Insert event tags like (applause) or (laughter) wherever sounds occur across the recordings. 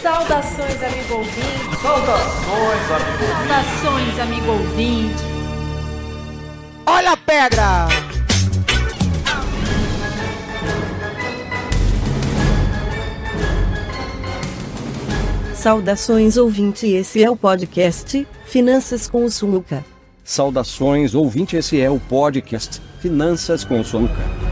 Saudações, amigo ouvinte. Saudações, amigo ouvinte. Saudações, amigo ouvinte. Olha a pedra! Saudações ouvinte, esse é o podcast Finanças com o Sumuca. Saudações ouvinte, esse é o podcast Finanças com o Sumuca.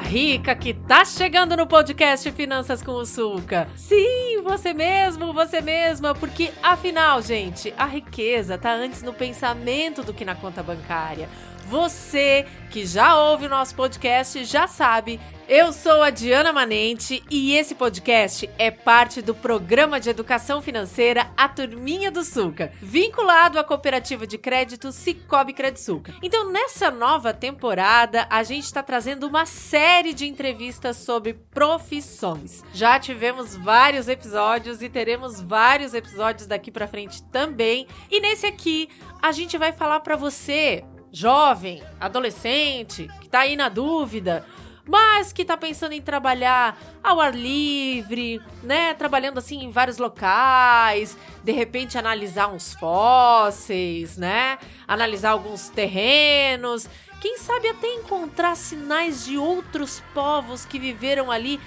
Rica que tá chegando no podcast Finanças com o Sulca. Sim, você mesmo, você mesma, porque afinal, gente, a riqueza tá antes no pensamento do que na conta bancária. Você que já ouve o nosso podcast já sabe, eu sou a Diana Manente e esse podcast é parte do programa de educação financeira A Turminha do Sulca, vinculado à cooperativa de crédito Cicobi Credsuca. Então, nessa nova temporada, a gente está trazendo uma série de entrevistas sobre profissões. Já tivemos vários episódios e teremos vários episódios daqui para frente também. E nesse aqui, a gente vai falar para você jovem, adolescente, que tá aí na dúvida, mas que tá pensando em trabalhar ao ar livre, né? Trabalhando assim em vários locais, de repente analisar uns fósseis, né? Analisar alguns terrenos, quem sabe até encontrar sinais de outros povos que viveram ali.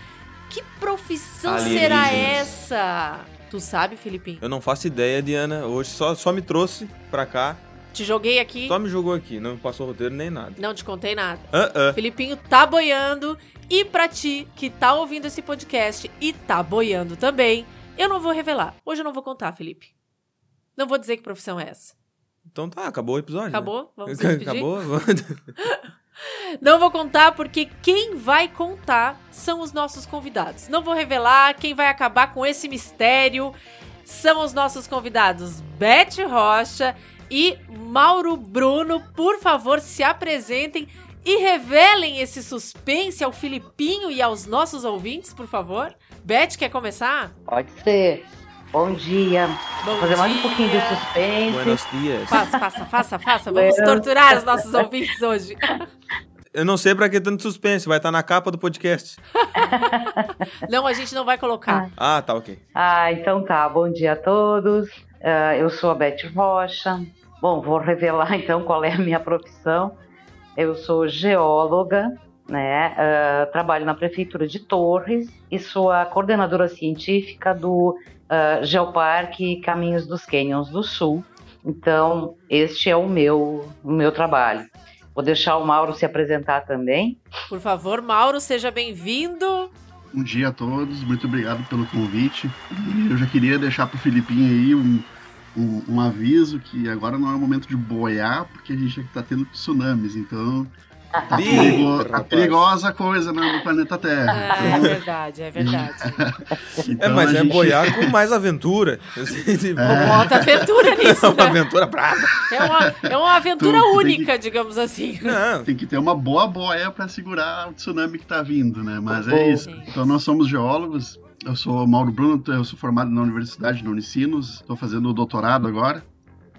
Que profissão será essa? Tu sabe, Filipinho? Eu não faço ideia, Diana. Hoje só, só me trouxe pra cá. Te joguei aqui, Só me jogou aqui. Não me passou roteiro nem nada. não te contei nada. Ah, ah. Filipinho tá boiando. E pra ti que tá ouvindo esse podcast e tá boiando também, eu não vou revelar. Hoje eu não vou contar, Felipe. Não vou dizer que profissão é essa. Então tá, acabou o episódio. né? Acabou? Vamos se (laughs) despedir? Acabou? (laughs) Não vou contar porque quem vai contar são os nossos convidados. Não vou revelar quem vai acabar com esse mistério. São os nossos convidados Beth Rocha e Mauro Bruno. Por favor, se apresentem e revelem esse suspense ao Filipinho e aos nossos ouvintes, por favor. Beth, quer começar? Pode ser. Bom dia. Bom Vou fazer mais um dia. pouquinho de suspense. Buenos dias. Faça, faça, faça, faça. Vamos torturar os nossos ouvintes hoje. Eu não sei pra que tanto suspense. Vai estar na capa do podcast. (laughs) Não, a gente não vai colocar. Ah, tá, ok. Ah, então tá. Bom dia a todos. Ah, eu sou a Beth Rocha. Bom, vou revelar (laughs) então qual é a minha profissão. Eu sou geóloga, né? Ah, trabalho na prefeitura de Torres e sou a coordenadora científica do ah, Geoparque Caminhos dos Canyons do Sul. Então, este é o meu, o meu trabalho. Vou deixar o Mauro se apresentar também. Por favor, Mauro, seja bem-vindo. Bom dia a todos, muito obrigado pelo convite. E eu já queria deixar pro Filipinho aí um, um, um aviso que agora não é o momento de boiar, porque a gente está tendo tsunamis, então tá, Ih, perigo- tá perigosa coisa né, no planeta Terra. Ah, é verdade, é verdade. (laughs) É, Então, mas a é gente- boiar com (laughs) mais aventura. Tipo, Bota aventura (laughs) nisso, Uma né? aventura brava. É uma, é uma aventura Tu- tu tem única, digamos assim. Não. Tem que ter uma boa boia para segurar o tsunami que tá vindo, né? Mas Bom, é isso. sim. Então nós somos geólogos. Eu sou Mauro Bruno, eu sou formado na Universidade, na Unicinos. Estou fazendo o doutorado agora.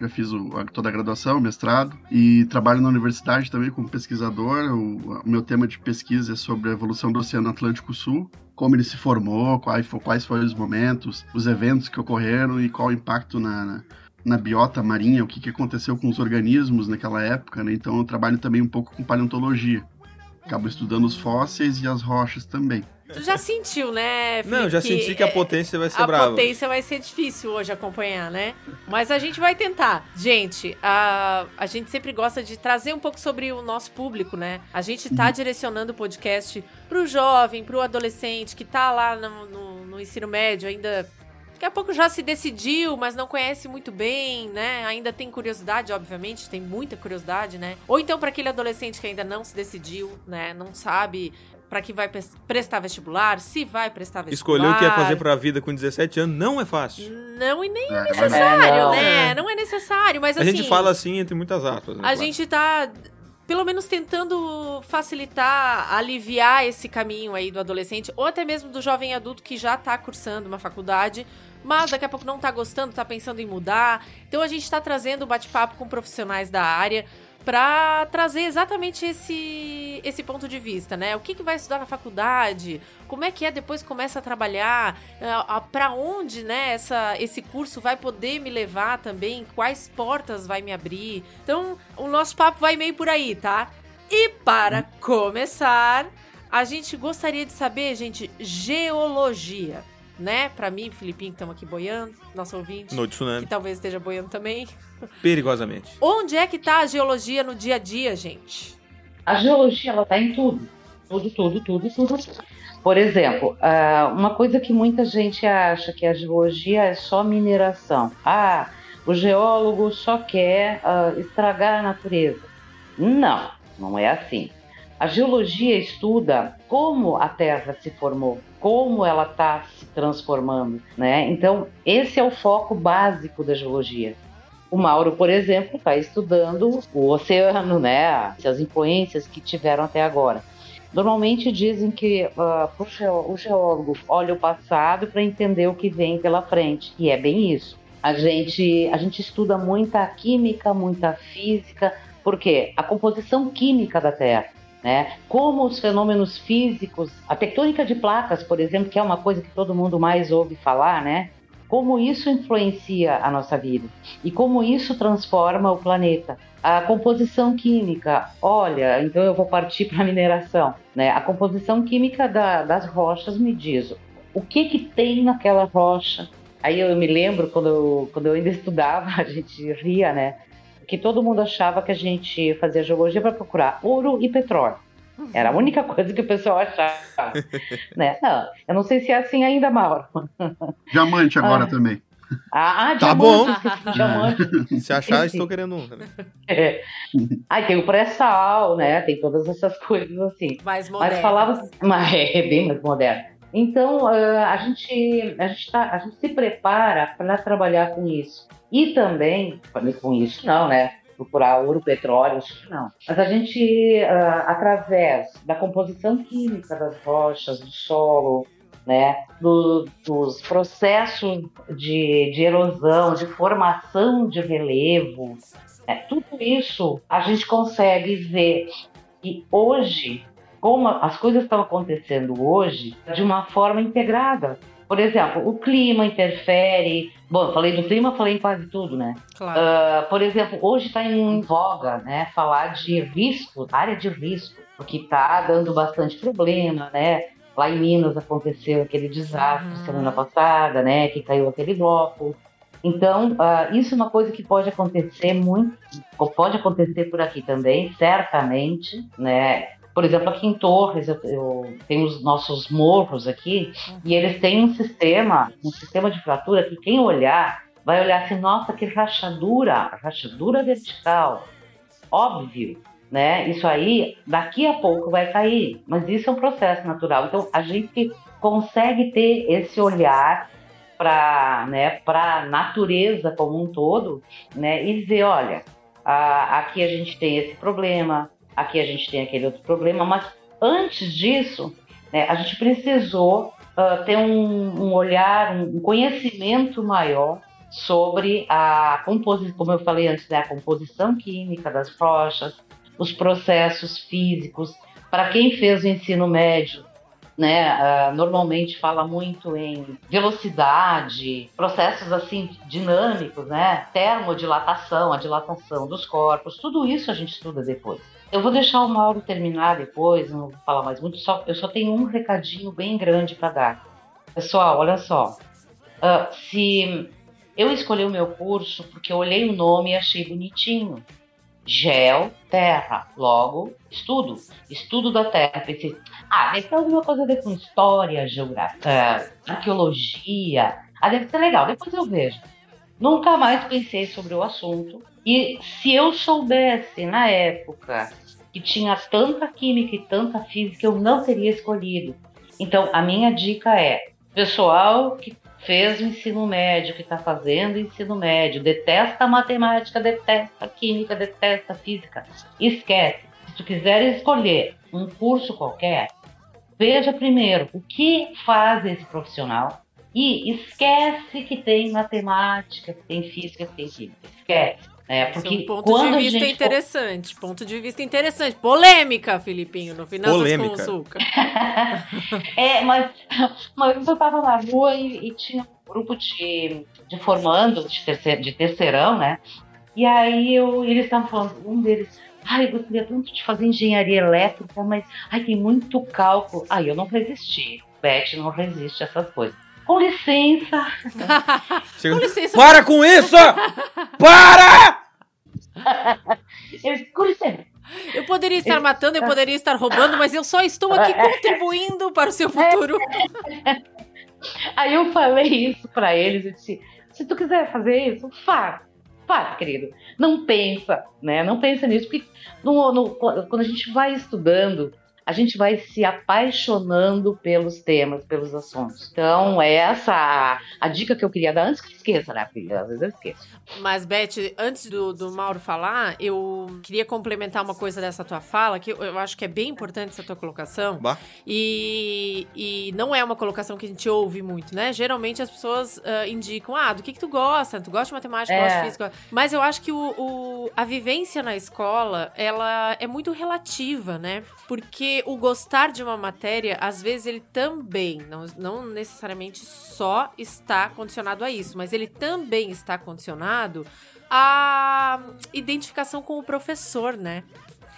Já fiz o- toda a graduação, mestrado. E trabalho na universidade também como pesquisador. O, o meu tema de pesquisa é sobre a evolução do Oceano Atlântico Sul. Como ele se formou, quais, quais foram os momentos, os eventos que ocorreram e qual o impacto na, na, na biota marinha, o que, que aconteceu com os organismos naquela época. Né? Então eu trabalho também um pouco com paleontologia. Acabo estudando os fósseis e as rochas também. Tu já sentiu, né, Felipe? Não, já senti que a potência vai ser a brava. potência vai ser difícil hoje acompanhar, né? Mas a gente vai tentar. Gente, a, a gente sempre gosta de trazer um pouco sobre o nosso público, né? A gente tá direcionando o podcast pro jovem, pro adolescente que tá lá no, no- no ensino médio, ainda. Daqui a pouco já se decidiu, mas não conhece muito bem, né? Ainda tem curiosidade, obviamente, tem muita curiosidade, né? Ou então para aquele adolescente que ainda não se decidiu, né? Não sabe para que vai prestar vestibular, se vai prestar vestibular. Escolher o que ia fazer pra vida com 17 anos não é fácil. Não, e nem é É, necessário, É, não. né? Não é necessário, mas a assim... gente fala assim entre muitas aspas. né, A claro. gente tá, pelo menos, tentando facilitar, aliviar esse caminho aí do adolescente, ou até mesmo do jovem adulto que já tá cursando uma faculdade, mas daqui a pouco não tá gostando, tá pensando em mudar. Então a gente tá trazendo o bate-papo com profissionais da área para trazer exatamente esse, esse ponto de vista, né? O que, que vai estudar na faculdade? Como é que é depois que começa a trabalhar? para onde, né, essa, esse curso vai poder me levar também? Quais portas vai me abrir? Então, o nosso papo vai meio por aí, tá? E para começar, a gente gostaria de saber, gente, geologia, né? Para mim, Filipinho, que estamos aqui boiando, nosso ouvinte, No que tsunami. talvez esteja boiando também. Perigosamente. Onde é que tá a geologia no dia a dia, gente? A geologia, ela tá em tudo. Tudo, tudo, tudo, tudo. Por exemplo, ah, uma coisa que muita gente acha que a geologia é só mineração. Ah, o geólogo só quer ah, estragar a natureza. Não, não é assim. A geologia estuda como a Terra se formou, como ela está se transformando, né? Então, esse é o foco básico da geologia. O Mauro, por exemplo, está estudando o oceano, né? As influências que tiveram até agora. Normalmente dizem que geo- o geólogo olha o passado para entender o que vem pela frente, e é bem isso. A gente, a gente estuda muita química, muita física, porque a composição química da Terra, né? Como os fenômenos físicos, a tectônica de placas, por exemplo, que é uma coisa que todo mundo mais ouve falar, né? Como isso influencia a nossa vida e como isso transforma o planeta. A composição química, olha, então eu vou partir (laughs) para a mineração, né? A composição química da- das rochas me diz o que que tem naquela rocha. Aí eu me lembro quando eu, quando eu ainda (laughs) estudava, a gente ria, né? Que todo mundo achava que a gente fazia geologia para procurar ouro e petróleo. Era a única (laughs) coisa que o pessoal achava. (laughs) né? Não, eu não sei se é assim ainda, Mauro. (laughs) Diamante agora Ah. também. Ah, ah, Tá diamante, diamante. Se achar, estou querendo um também. É. Aí tem o pré-sal, né? Tem todas essas coisas assim. Mais moderno. Mas falava, mas é bem mais moderno. Então ah, a gente a gente, tá, a gente se prepara para trabalhar com isso e também com isso não, né? Procurar ouro, petróleo, isso não. Mas a gente ah, através da composição química das rochas, do solo, né? do- dos processos de, de erosão, de formação de relevo, né, tudo isso a gente consegue ver que hoje, como as coisas estão acontecendo hoje, de uma forma integrada. Por exemplo, o clima interfere. Bom, eu falei do clima, falei em quase tudo, né? Claro. Ah, por exemplo, hoje está em voga, né, falar de risco, área de risco, porque está dando bastante problema, né? Lá em Minas aconteceu aquele desastre Uhum. semana passada, né, que caiu aquele bloco. Então, ah, isso é uma coisa que pode acontecer muito, ou pode acontecer por aqui também, certamente, né? Por exemplo, aqui em Torres, eu, eu tenho os nossos morros aqui, e eles têm um sistema, um sistema de fratura que quem olhar vai olhar assim, nossa, que rachadura, rachadura vertical. Óbvio, né? Isso aí, daqui a pouco vai cair, mas isso é um processo natural. Então, a gente consegue ter esse olhar para né, a natureza como um todo, né? E ver, olha, a- aqui a gente tem esse problema, aqui a gente tem aquele outro problema, mas antes disso, né, a gente precisou ah, ter um, um olhar, um conhecimento maior sobre a composição, como eu falei antes, né, a composição química das rochas, os processos físicos. Para quem fez o ensino médio, né, ah, normalmente fala muito em velocidade, processos assim dinâmicos, né, termodilatação, a dilatação dos corpos, tudo isso a gente estuda depois. Eu vou deixar o Mauro terminar depois, não vou falar mais muito, só, eu só tenho um recadinho bem grande para dar. Pessoal, olha só, ah, se eu escolhi o meu curso porque eu olhei o nome e achei bonitinho. Geo, terra, logo, estudo, estudo da terra. Pensei, ah, deve ter alguma coisa a ver com história, geografia, arqueologia. Ah, deve ser legal, depois eu vejo. Nunca mais pensei sobre o assunto. E se eu soubesse na época que tinha tanta química e tanta física, eu não teria escolhido. Então, a minha dica é: pessoal que fez o ensino médio, que está fazendo ensino médio, detesta matemática, detesta química, detesta física, esquece. Se tu quiser escolher um curso qualquer, veja primeiro o que faz esse profissional e esquece que tem matemática, que tem física, que tem química. Esquece. É, porque Esse é um ponto quando de vista gente interessante. Ponto de vista interessante. Polêmica, Filipinho, no Finanças Polêmica. com Açúcar. (laughs) É, mas uma vez eu tava na rua e, e tinha um grupo de, de formando, de, terceir, de terceirão, né? E aí eu, eles estavam falando, um deles, ai, eu gostaria tanto de fazer engenharia elétrica, mas ai, tem muito cálculo. Aí eu não resisti. Beth não resiste a essas coisas. Com licença, (laughs) Com licença. Para com isso! Para! (laughs) eles, com licença. Eu poderia estar matando, eu poderia estar roubando, mas eu só estou aqui (laughs) contribuindo para o seu futuro. Aí eu falei isso pra eles, eu disse, se tu quiser fazer isso, faz. Faz, querido. Não pensa, né? Não pensa nisso, porque no- no- quando a gente vai estudando, a gente vai se apaixonando pelos temas, pelos assuntos. Então, essa a dica que eu queria dar antes que esqueça, né? Porque às vezes eu esqueço. Mas, Beth, antes do, do Mauro falar, eu queria complementar uma coisa dessa tua fala, que eu, acho que é bem importante essa tua colocação. Bah. E, e não é uma colocação que a gente ouve muito, né? Geralmente as pessoas ah, indicam, ah, do que, que tu gosta? Tu gosta de matemática, É. gosta de física. Mas eu acho que o, o- a vivência na escola, ela é muito relativa, né? Porque o gostar de uma matéria, às vezes ele também, não, não necessariamente só está condicionado a isso, mas ele também está condicionado à identificação com o professor, né?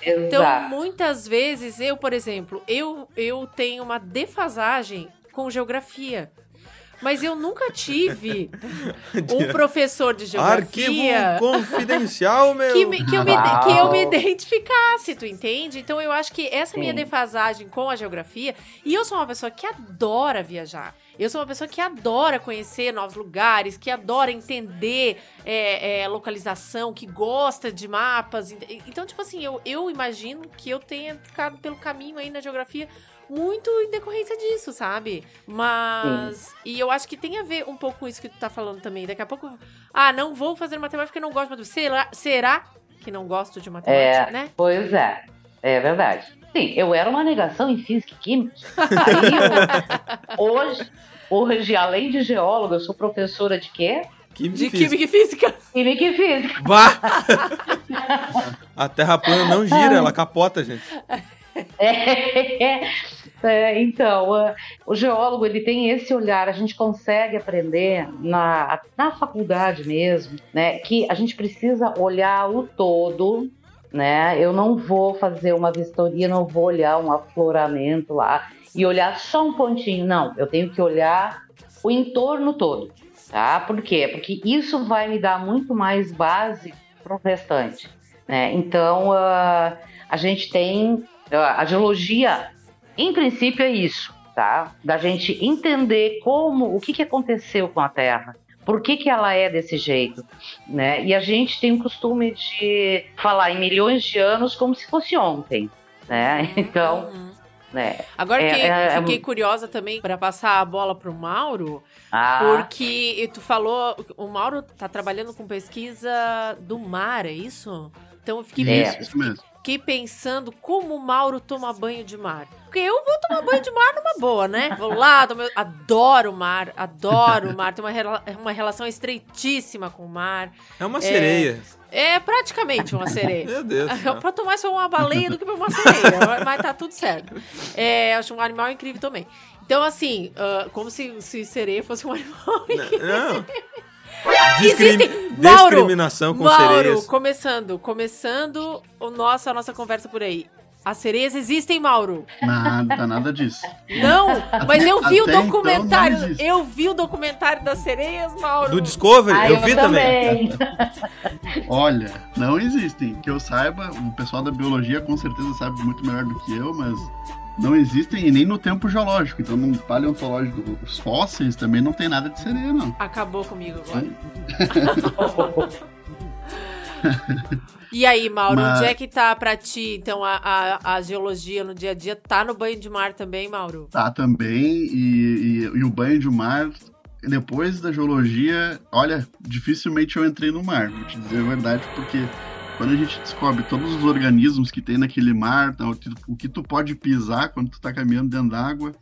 Então, muitas vezes, eu, por exemplo, eu, eu tenho uma defasagem com geografia. Mas eu nunca tive (laughs) um professor de Arquivo geografia confidencial, (laughs) meu. que, me- que eu me, que eu me identificasse, tu entende? Então eu acho que essa minha Sim. defasagem com a geografia. E eu sou uma pessoa que adora viajar. Eu sou uma pessoa que adora conhecer novos lugares, que adora entender é, é, localização, que gosta de mapas. Então, tipo assim, eu, eu imagino que eu tenha ficado pelo caminho aí na geografia muito em decorrência disso, sabe? Mas. E eu acho que tem a ver um pouco com isso que tu tá falando também. Daqui a pouco. Ah, não vou fazer matemática porque não gosto de matemática. Será, será que não gosto de matemática, É, né? pois é. É verdade. Sim, eu era uma negação em física e química. (laughs) Aí, eu- hoje, hoje, além de geóloga, eu sou professora de quê? Química De e física. química e física. Química e física. Bah! (laughs) A terra plana não gira, ela capota, gente. É, é, então, ah, o geólogo ele tem esse olhar, a gente consegue aprender na, na faculdade mesmo, né? Que a gente precisa olhar o todo, né? Eu não vou fazer uma vistoria, não vou olhar um afloramento lá e olhar só um pontinho, não. Eu tenho que olhar o entorno todo, tá? Por quê? Porque isso vai me dar muito mais base para o restante, né? Então, ah, a gente tem a geologia, em princípio, é isso, tá? Da gente entender como, o que, que aconteceu com a Terra, por que, que ela é desse jeito, né? E a gente tem o costume de falar em milhões de anos como se fosse ontem, né? Então, Uhum. né? Agora É, que é, é fiquei mu- curiosa também para passar a bola pro Mauro, Ah, porque tu falou, o Mauro tá trabalhando com pesquisa do mar, é isso? Então eu fiquei, É. Mesmo. Fiquei pensando como o Mauro toma banho de mar. Porque eu vou tomar banho de mar numa boa, né? Vou lá, tomo- adoro o mar, adoro o mar, tenho uma, rela- uma relação estreitíssima com o mar. É uma sereia. É praticamente uma sereia. Meu Deus. céu. pra tomar só uma baleia do que pra uma sereia. (laughs) mas- tá tudo certo. É, acho um animal incrível também. Então, assim, ah, como se, se sereia fosse um animal incrível. Não. Existem- Discrim- Mauro, Discriminação com Mauro, sereias. começando, começando o nosso, a nossa conversa por aí. As sereias existem, Mauro? Nada, nada disso. Não, mas eu vi o até então documentário. existe. eu vi o documentário das sereias, Mauro. Do Discovery, ah, eu vi também. (laughs) Olha, não existem. Que eu saiba, o pessoal da biologia com certeza sabe muito melhor do que eu, mas não existem e nem no tempo geológico. Então, no paleontológico, os fósseis também não tem nada de sereia, não. Acabou comigo agora. E aí, Mauro, Mas- onde é que tá pra ti, então, a, a, a geologia no dia a dia? Tá no banho de mar também, Mauro? Tá também, e, e- e o banho de mar, depois da geologia, olha, dificilmente eu entrei no mar, vou te dizer a verdade, porque quando a gente descobre todos os organismos que tem naquele mar, o que, tu pode pisar quando tu tá caminhando dentro d'água,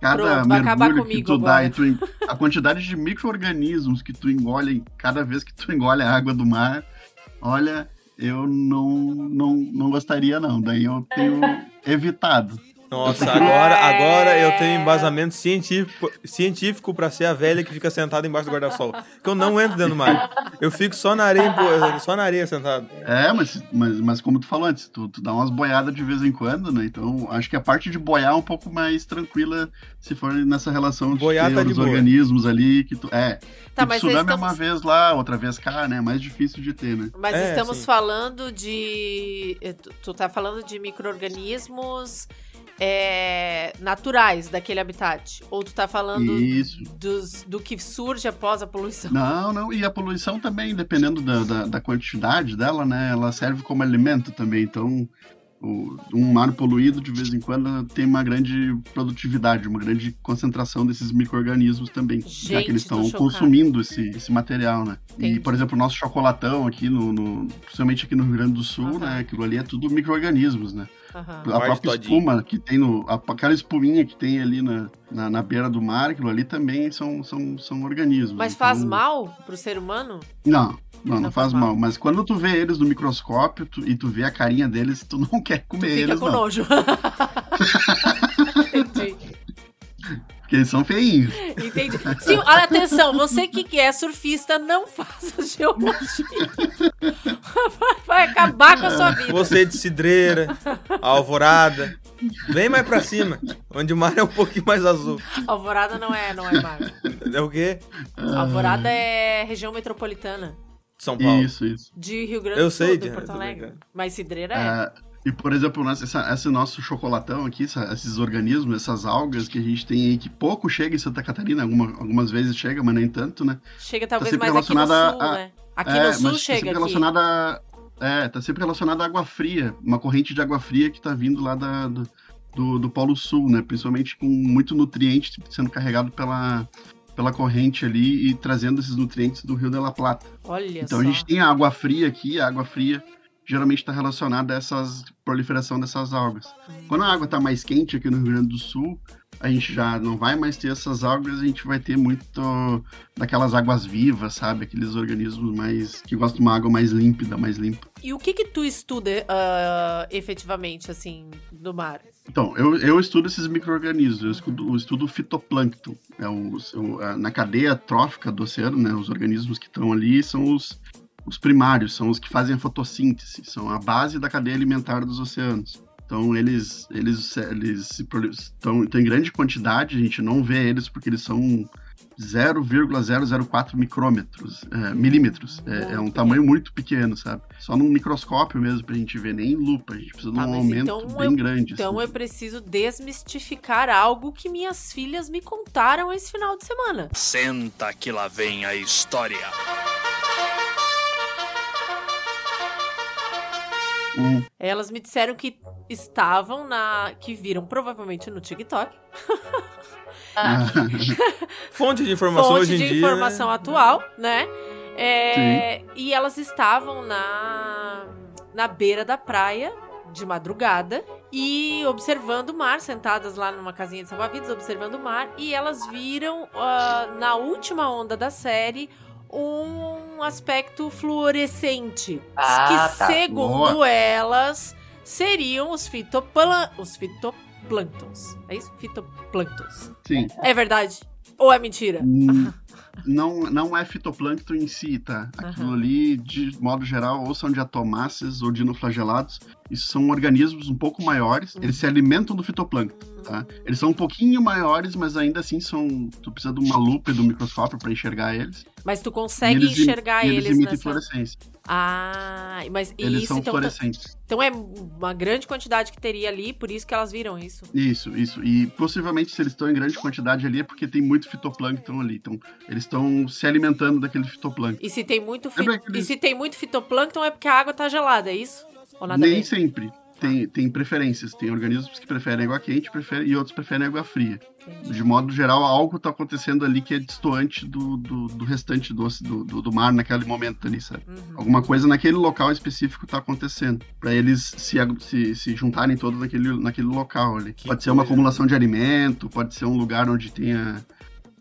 cada Pronto, mergulho que tu dá, agora. e tu a quantidade de micro-organismos que tu engole cada vez que tu engole a água do mar, olha, eu não, não, não gostaria não, daí eu tenho evitado. Nossa, agora, agora eu tenho embasamento científico, científico pra ser a velha que fica sentada embaixo do guarda-sol. Que eu não entro dentro do mar. Eu fico só na areia, só na areia sentado. É, mas, mas, mas como tu falou antes, tu, tu dá umas boiadas de vez em quando, né? Então, acho que a parte de boiar é um pouco mais tranquila se for nessa relação de Boiar ter tá de os boa. organismos ali que tu. É. Tá, o mas tsunami estamos- é uma vez lá, outra vez cá, né? É mais difícil de ter, né? Mas É, estamos sim. falando de. eh, Tu, tu tá falando de micro-organismos é, naturais daquele habitat? Ou tu tá falando Isso. dos, do que surge após a poluição? Não, não. E a poluição também, dependendo da, da, da quantidade dela, né? Ela serve como alimento também. Então, o- um mar poluído, de vez em quando, tem uma grande produtividade, uma grande concentração desses micro-organismos também. já Gente, que eles estão consumindo esse, esse material, né? Entendi. E, por exemplo, o nosso chocolatão aqui, no, no- principalmente aqui no Rio Grande do Sul, Aham. né? Aquilo ali é tudo micro-organismos, né? Aham. A própria todinha. espuma que tem no. a- aquela espuminha que tem ali na, na, na beira do mar, aquilo ali também são, são, são organismos. Mas faz Então, mal pro ser humano? Não, não, não, Não faz faz mal. mal. Mas quando tu vê eles no microscópio tu- e tu vê a carinha deles, tu não (laughs) quer Tu comer fica eles, com não. nojo. (laughs) Porque eles são feinhos. (laughs) Entendi. Sim, olha, atenção, você que é surfista, não (laughs) faça geologia. Vai, acabar com a sua vida. Você de cidreira, alvorada. Vem mais pra cima, onde o mar é um pouquinho mais azul. Alvorada não é, não é mar. É o quê? Alvorada é região metropolitana. São Paulo. Isso, isso. De Rio Grande Eu do Sul, sei, de Diana, Porto Alegre. Mas cidreira é. Ah, e, por exemplo, nós- essa- esse nosso chocolatão aqui, essa- esses organismos, essas algas que a gente tem aí, que pouco chega em Santa Catarina, alguma- algumas vezes chega, mas nem tanto, né? Chega talvez sempre mais aqui no sul, a- né? Aqui é, no sul mas tá chega sempre aqui. relacionada a- É, tá sempre relacionada à água fria, uma corrente de água fria que tá vindo lá da, do, do, do Polo Sul, né? Principalmente com muito nutriente sendo carregado pela, pela corrente ali e trazendo esses nutrientes do Rio de la Plata. Olha Então só. a gente tem a água fria aqui, a água fria geralmente está relacionada a essas proliferação dessas algas. Quando a água está mais quente aqui no Rio Grande do Sul, a gente já não vai mais ter essas algas, a gente vai ter muito daquelas águas vivas, sabe? Aqueles organismos mais que gostam de uma água mais límpida, mais limpa. E o que que tu estuda ah, efetivamente, assim, do mar? Então, eu, eu estudo esses micro-organismos, eu estudo, eu estudo o fitoplâncton. É o, na cadeia trófica do oceano, né, os organismos que estão ali são os, os primários, são os que fazem a fotossíntese, são a base da cadeia alimentar dos oceanos. Então, eles, eles, eles estão, em grande quantidade, a gente não vê eles porque eles são 0,004 micrômetros, é, milímetros. É, é um tamanho muito pequeno, sabe? Só num microscópio mesmo pra gente ver, nem em lupa. A gente precisa de Tá, um aumento então bem eu- grande. Então assim. eu preciso desmistificar algo que minhas filhas me contaram esse final de semana. Senta que lá vem a história. Hum, Elas me disseram que estavam na. que viram provavelmente no TikTok. (laughs) (laughs) Fonte de informação fonte hoje em de dia. informação né? atual, né? É, e elas estavam na, na beira da praia de madrugada e observando o mar, sentadas lá numa casinha de salva-vidas, observando o mar, e elas viram ah, na última onda da série um aspecto fluorescente Ah, que, tá. segundo elas, seriam os, fitoplan os fitoplânctons. É isso? Fitoplânctons. sim. É verdade? Ou é mentira? Hum, (laughs) não, não é fitoplâncton em si, tá? Aquilo Aham. ali, de modo geral, ou são diatomáceas ou dinoflagelados. Isso são organismos um pouco maiores. Eles se alimentam do fitoplâncton, tá? Eles são um pouquinho maiores, mas ainda assim são. Tu precisa de uma lupa e do microscópio para enxergar eles. Mas tu consegue eles enxergar eles, eles emitem nessa... fluorescência. Ah, mas e Eles isso são então, fluorescentes. então é uma grande quantidade que teria ali, por isso que elas viram isso. Isso, isso. E possivelmente, se eles estão em grande quantidade ali, é porque tem muito fitoplâncton ali. Então, eles estão se alimentando daquele fitoplâncton. E se tem muito fi- Lembra aqueles- e se tem muito fitoplâncton é porque a água tá gelada, é isso? Nem sempre. Tem, tem preferências. Tem organismos que preferem água quente preferem, e outros preferem água fria. Entendi. De modo geral, algo está acontecendo ali que é distoante do, do, do restante do, do, do, do mar naquele momento ali, sabe? Uhum. Alguma coisa naquele local específico está acontecendo. Para eles se, se, se juntarem todos naquele, naquele local ali. Que pode ser uma coisa. acumulação de alimento, pode ser um lugar onde tenha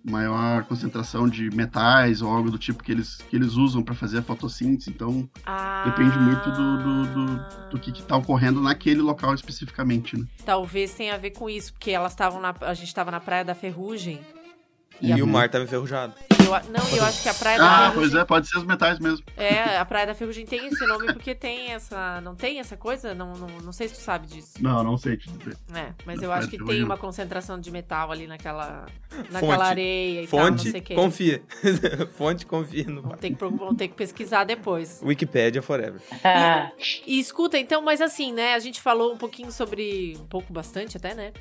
maior concentração de metais ou algo do tipo que eles, que eles usam para fazer a fotossíntese. Então, Ah, Depende muito do, do, do, do que, está ocorrendo naquele local especificamente, né? Talvez tenha a ver com isso, porque elas estavam na. A gente tava na Praia da Ferrugem. E, a- o mar tava enferrujado. Eu não, eu acho que a Praia da Ah, pois é, pode ser os metais mesmo. É, a Praia da Ferrugem tem esse nome porque tem essa. Não tem essa coisa? Não, não, não sei se tu sabe disso. Não, não sei te dizer. É, mas eu acho que tem uma concentração de metal ali naquela. Naquela Fonte. areia e tal, não Fonte, sei o que. confia. (laughs) Fonte, confia no ter, que, ter que pesquisar depois. Wikipedia forever. Ah, E escuta, então, mas assim, né? A gente falou um pouquinho sobre. Um pouco bastante até, né?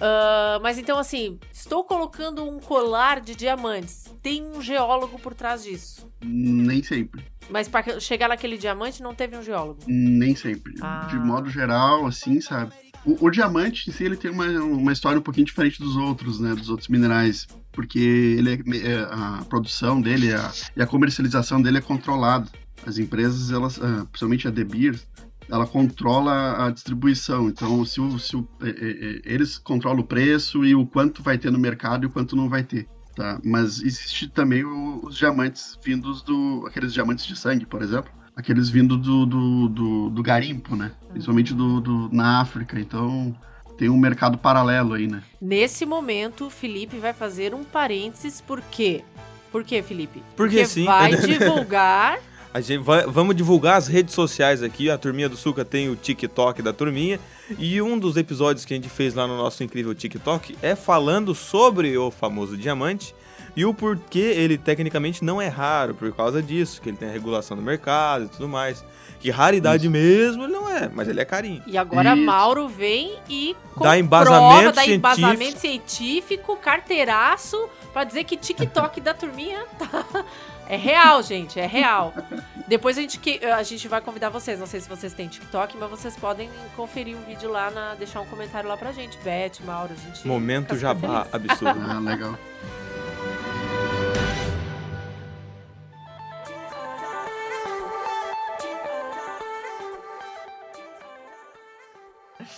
Ah, mas então, assim, estou colocando um colar de diamantes. Tem um geólogo por trás disso. Nem sempre. Mas para chegar naquele diamante não teve um geólogo. Nem sempre. Ah. De modo geral, assim, sabe? O, o diamante em si, ele tem uma, uma história um pouquinho diferente dos outros, né? Dos outros minerais. Porque ele é, é- a produção dele a- e a comercialização dele é controlada. As empresas, elas, ah, principalmente a De Beers, ela controla a distribuição. Então, se, o, se o- é- é- eles controlam o preço e o quanto vai ter no mercado e o quanto não vai ter. Tá? Mas existe também o- os diamantes vindos do. aqueles diamantes de sangue, por exemplo. Aqueles vindo do, do, do, do garimpo, né? Principalmente do, do- na África. Então tem um mercado paralelo aí, né? Nesse momento, o Felipe vai fazer um parênteses, por quê? Por quê, Felipe? Porque sim. vai (laughs) divulgar. A gente vai- vamos divulgar as redes sociais aqui. A Turminha do Suca tem o TikTok da Turminha. E um dos episódios que a gente fez lá no nosso incrível TikTok é falando sobre o famoso diamante e o porquê ele tecnicamente não é raro por causa disso, que ele tem a regulação do mercado e tudo mais. Que raridade mesmo ele não é, mas ele é carinho. E agora Isso. Mauro vem e Dá embasamento dá científico. embasamento científico, carteiraço, pra dizer que TikTok da turminha tá... É real, gente, é real. Depois a gente, que, a gente vai convidar vocês. Não sei se vocês têm TikTok, mas vocês podem conferir um vídeo lá, na, deixar um comentário lá pra gente. Beth, Mauro, a gente. Momento jabá absurdo. (laughs) Ah, legal.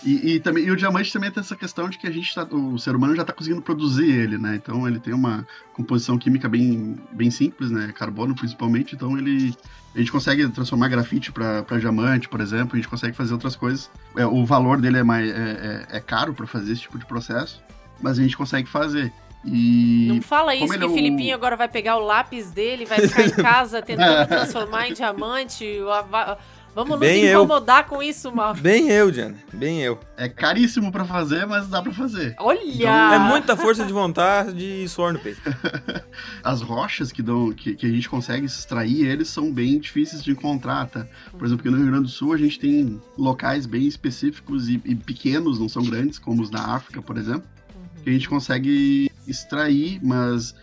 E, e também, e o diamante também tem essa questão de que a gente tá, o ser humano já está conseguindo produzir ele, né? Então ele tem uma composição química bem, bem simples, né? Carbono principalmente, então ele a gente consegue transformar grafite para diamante, por exemplo, a gente consegue fazer outras coisas. É, o valor dele é mais é, é- é caro para fazer esse tipo de processo, mas a gente consegue fazer. E Não fala isso que é o o- Filipinho agora vai pegar o lápis dele, vai ficar em (laughs) casa tentando transformar em diamante. Va- Vamos nos Bem eu. incomodar com isso, Mauro. Bem eu, Diana. Bem eu. é caríssimo para fazer, mas dá para fazer. Olha! É muita força de vontade e suor no peito. (laughs) as rochas que, dão, que, que a gente consegue extrair, eles são bem difíceis de encontrar, tá? Por exemplo, aqui no Rio Grande do Sul a gente tem locais bem específicos e, e pequenos, não são grandes, como os da África, por exemplo, que a gente consegue extrair, mas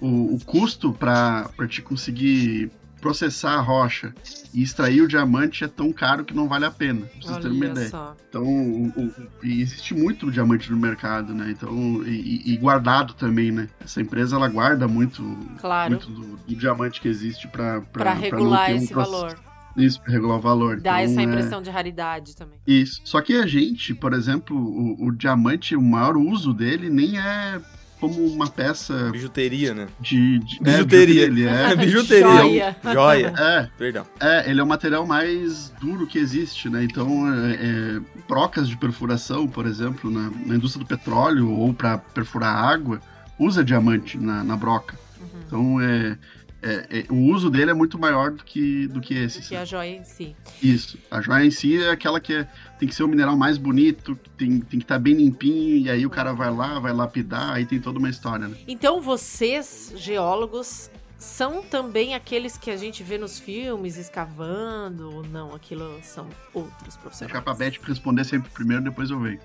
o, o custo para te conseguir processar a rocha e extrair o diamante é tão caro que não vale a pena. Pra vocês terem uma ideia. só. Então, o- o- existe muito diamante no mercado, né? Então, e, e guardado também, né? Essa empresa ela guarda muito, Claro. muito do, do diamante que existe para Pra regular esse valor. Isso, para regular o valor. Dá Então, essa é- impressão de raridade também. Isso. Só que a gente, por exemplo, o, o diamante, o maior uso dele nem é como uma peça Bijuteria, né? de, de é, Bijuteria. Ele é, (laughs) Bijuteria. Joia. Joia. é, Perdão. É, ele é o material mais duro que existe, né? Então, é, é, brocas de perfuração, por exemplo, na, na indústria do petróleo ou para perfurar água, usa diamante na, na broca. Uhum. Então, é, é- é- o uso dele é muito maior do que, do que esse. Que é a joia em si. Isso. A joia em si é aquela que é- tem que ser o mineral mais bonito, que tem, tem que estar bem limpinho, e aí o cara vai lá, vai lapidar, aí tem toda uma história, né? Então vocês, geólogos, são também aqueles que a gente vê nos filmes escavando ou não? Aquilo são outros profissionais. Deixar pra Beth responder sempre primeiro, depois eu venho.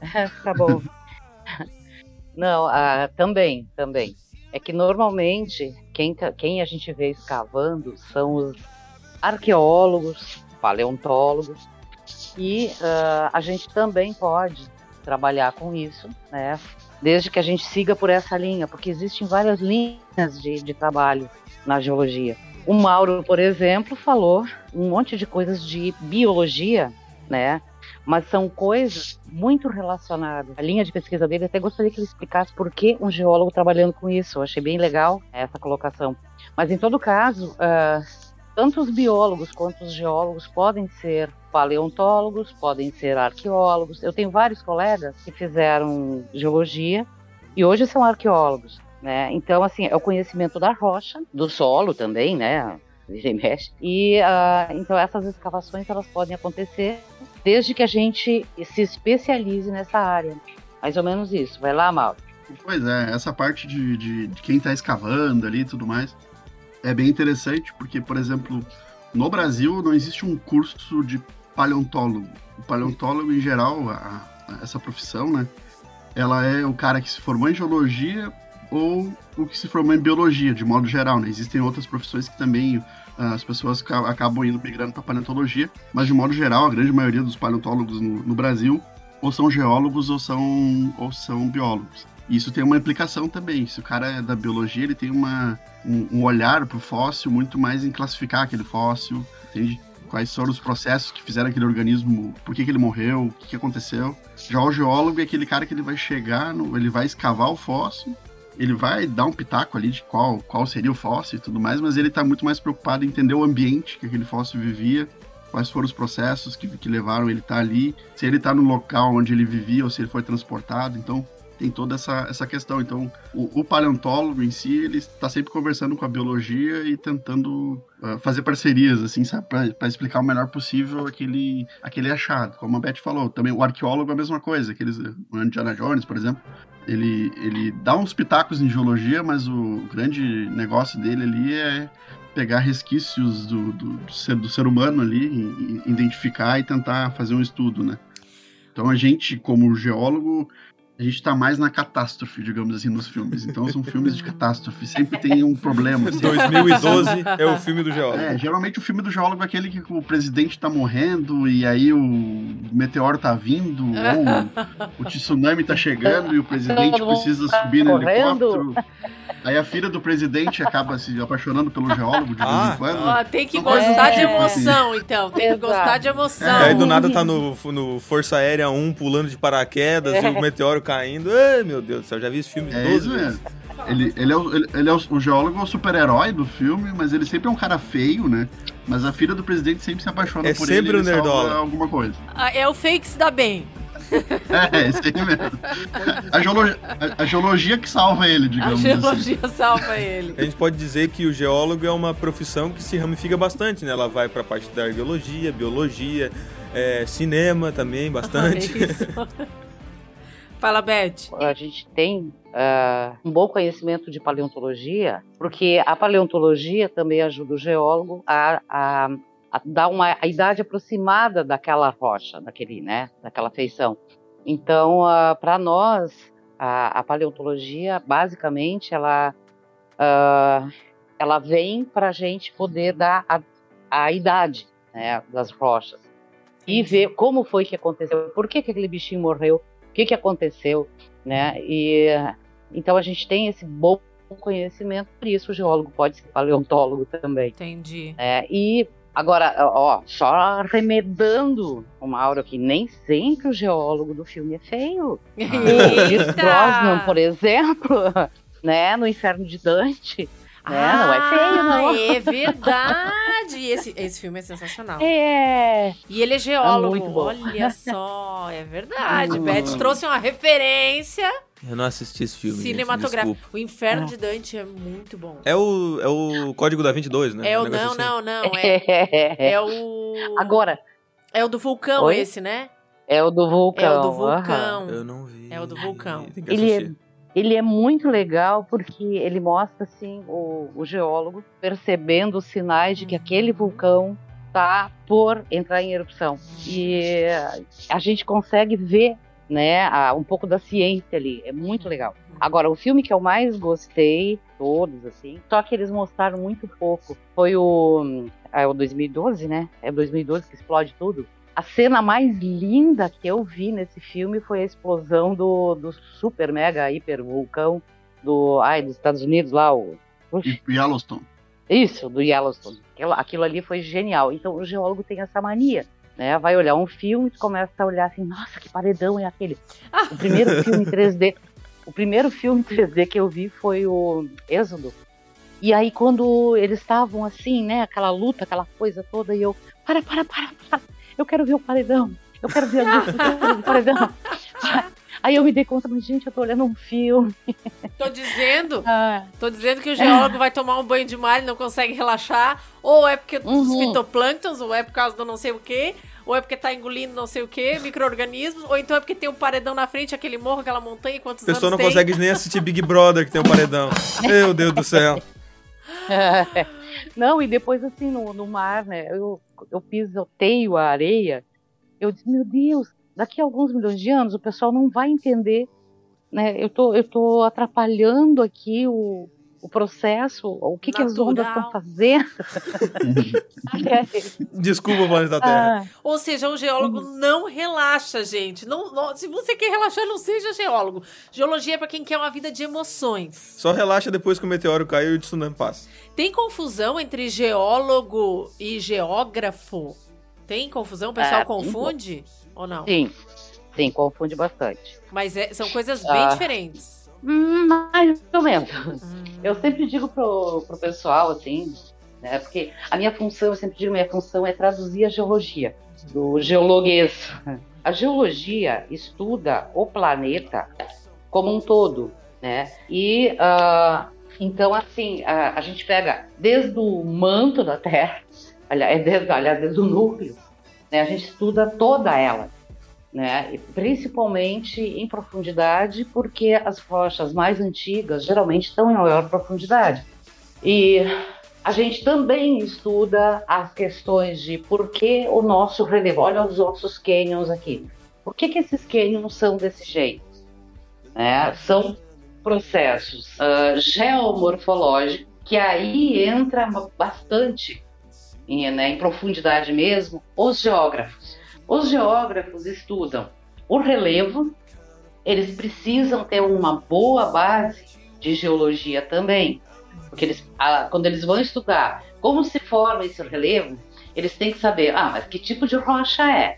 (laughs) tá bom. (laughs) Não, ah, também, também. É que normalmente quem, tá- quem a gente vê escavando são os arqueólogos, paleontólogos, e ah, a gente também pode trabalhar com isso, né? Desde que a gente siga por essa linha, porque existem várias linhas de, de trabalho na geologia. O Mauro, por exemplo, falou um monte de coisas de biologia, né? Mas são coisas muito relacionadas. A linha de pesquisa dele, até gostaria que ele explicasse por que um geólogo trabalhando com isso. Eu achei bem legal essa colocação. Mas em todo caso, ah, tanto os biólogos quanto os geólogos podem ser paleontólogos, podem ser arqueólogos. Eu tenho vários colegas que fizeram geologia e hoje são arqueólogos. Né? Então, assim, é o conhecimento da rocha, do solo também, né? E mexe. E ah, então essas escavações elas podem acontecer desde que a gente se especialize nessa área. Mais ou menos isso. Vai lá, Mauro. Pois é, essa parte de, de, de quem tá escavando ali e tudo mais é bem interessante, porque, por exemplo, no Brasil não existe um curso de paleontólogo. O paleontólogo, em geral, a- a- essa profissão, né? Ela é o cara que se formou em geologia ou o que se formou em biologia, de modo geral, né? Existem outras profissões que também as pessoas ca- acabam indo migrando para paleontologia, mas de modo geral, a grande maioria dos paleontólogos no, no Brasil ou são geólogos ou são, ou são biólogos. Isso tem uma implicação também. Se o cara é da biologia, ele tem uma, um, um olhar pro fóssil muito mais em classificar aquele fóssil, entende? Quais foram os processos que fizeram aquele organismo, por que, que ele morreu, o que, que aconteceu. Já o geólogo é aquele cara que ele vai chegar, no, ele vai escavar o fóssil, ele vai dar um pitaco ali de qual, qual seria o fóssil e tudo mais, mas ele está muito mais preocupado em entender o ambiente que aquele fóssil vivia, quais foram os processos que, que levaram ele estar ali, se ele está no local onde ele vivia ou se ele foi transportado. Então, tem toda essa, essa questão. Então, o, o paleontólogo em si, ele está sempre conversando com a biologia e tentando ah, fazer parcerias, assim, para explicar o melhor possível aquele, aquele achado. Como a Beth falou, também o arqueólogo é a mesma coisa. Aqueles, o Indiana Jones, por exemplo, ele, ele dá uns pitacos em geologia, mas o grande negócio dele ali é pegar resquícios do, do, do ser, do ser humano ali, e- e identificar e tentar fazer um estudo, né? Então a gente, como geólogo, a gente tá mais na catástrofe, digamos assim, nos filmes. Então são filmes de catástrofe, sempre tem um problema. assim. 2012 é o filme do geólogo. É, geralmente o filme do geólogo é aquele que o presidente tá morrendo e aí o meteoro tá vindo, ou o tsunami tá chegando e o presidente precisa tá subir no helicóptero. Aí a filha do presidente acaba se apaixonando pelo geólogo de vez Ah. em quando. Ó, tem que gostar de tipo, assim. emoção, então. Tem que Exato. gostar de emoção. E aí do nada tá no, no Força Aérea 1 pulando de paraquedas e o meteoro caindo. Ai, meu Deus do céu, já vi esse filme É 12 isso vezes. mesmo. Ele, ele, é, o, ele, ele é o, o geólogo, é o super-herói do filme, mas ele sempre é um cara feio, né? Mas a filha do presidente sempre se apaixona É por sempre ele e o ele salva nerdola. alguma coisa. Ah, É o fake se dá bem. (laughs) É, esse aí mesmo. A geologia, a, a geologia que salva ele, A digamos assim. geologia salva ele. A gente pode dizer que o geólogo é uma profissão que se ramifica bastante, né? Ela vai pra parte da arqueologia, biologia, é, cinema também, (laughs) bastante. É isso. Fala, Beth. A gente tem ah, um bom conhecimento de paleontologia, porque a paleontologia também ajuda o geólogo a, a, a dar uma a idade aproximada daquela rocha, daquele, né, daquela feição. Então, para nós, a, a paleontologia, basicamente, ela, ah, ela vem para a gente poder dar a, a idade né, das rochas e ver como foi que aconteceu, por que, que aquele bichinho morreu, o que, que aconteceu, né? E então a gente tem esse bom conhecimento, por isso o geólogo pode ser paleontólogo também. Entendi. né? E agora, ó, só arremedando o Mauro aqui, nem sempre o geólogo do filme é feio. (laughs) O Pierce Brosnan, por exemplo, (laughs) né, no Inferno de Dante, né, não é feio, não. Ah, É verdade. Esse, esse filme é sensacional. É, E ele é geólogo. bom. Olha só, é verdade. Hum. Beth trouxe uma referência Eu não assisti esse filme. gente, cinematográfica. desculpa. O Inferno de Dante é muito bom. É o, é o Código da 22, né? É Um o negócio não, assim. não, não. É, (laughs) é o. Agora, É o do vulcão, Oi? esse, né? é o do vulcão. É o do vulcão. Eu não vi. É o do vulcão. Ele é. Ele é muito legal porque ele mostra assim o, o geólogo percebendo os sinais de que aquele vulcão está por entrar em erupção. E a gente consegue ver né, a, um pouco da ciência ali. É muito legal. Agora, o filme que eu mais gostei, todos, assim, só que eles mostraram muito pouco, foi o. É o 2012, né? É o 2012 que explode tudo. A cena mais linda que eu vi nesse filme foi a explosão do, do super mega hiper vulcão do, ai, dos Estados Unidos lá, o. Yellowstone. Isso, do Yellowstone. Aquilo, aquilo ali foi genial. Então o geólogo tem essa mania. Né, vai olhar um filme e começa a olhar assim, nossa, que paredão é aquele. O primeiro filme em 3D, o primeiro filme em 3D que eu vi foi o Êxodo. E aí quando eles estavam assim, né, aquela luta, aquela coisa toda, e eu, para, para, para, para, eu quero ver o paredão, eu quero ver a eu quero ver o paredão. (laughs) Aí eu me dei conta, mas gente, eu tô olhando um filme. Tô dizendo, ah. tô dizendo que o geólogo vai tomar um banho de mar e não consegue relaxar, ou é porque uhum. dos fitoplânctons, ou é por causa do não sei o quê, ou é porque tá engolindo não sei o quê, micro-organismos, ou então é porque tem um paredão na frente, aquele morro, aquela montanha, quantos A pessoa não tem? consegue nem assistir Big Brother que tem um paredão. (laughs) Meu Deus do céu. (laughs) Não, e depois assim, no, no mar, né, eu, eu pisoteio a areia, eu disse, meu Deus, daqui a alguns milhões de anos o pessoal não vai entender, né? Eu tô, eu tô atrapalhando aqui o, o processo, o que, que as ondas estão fazendo. (laughs) Desculpa, planeta Terra. Ah. Ou seja, o geólogo não relaxa, gente. Não, não, se você quer relaxar, não seja geólogo. Geologia é para quem quer uma vida de emoções. Só relaxa depois que o meteoro caiu e o tsunami passa. Tem confusão entre geólogo e geógrafo? Tem confusão? O pessoal é, confunde? Sim. Ou não? Sim, sim, confunde bastante. Mas é, são coisas bem ah, diferentes. Hum, mais ou menos. Hum. Eu sempre digo pro, pro pessoal, assim, né? Porque a minha função, eu sempre digo, minha função é traduzir a geologia, do geologuês. A geologia estuda o planeta como um todo, né? E uh, então, assim, a, a, gente pega desde o manto da Terra, aliás, desde, aliás, desde o núcleo, né? A gente estuda toda ela, né? principalmente em profundidade, porque as rochas mais antigas geralmente estão em maior profundidade. E a gente também estuda as questões de por que o nosso relevo, olha os nossos cânions aqui. Por que, que esses cânions são desse jeito? É, são processos uh, geomorfológicos que aí entra bastante em, né, em profundidade mesmo, os geógrafos. Os geógrafos estudam o relevo, eles precisam ter uma boa base de geologia também, porque eles, a, quando eles vão estudar como se forma esse relevo, eles têm que saber, ah, mas que tipo de rocha é?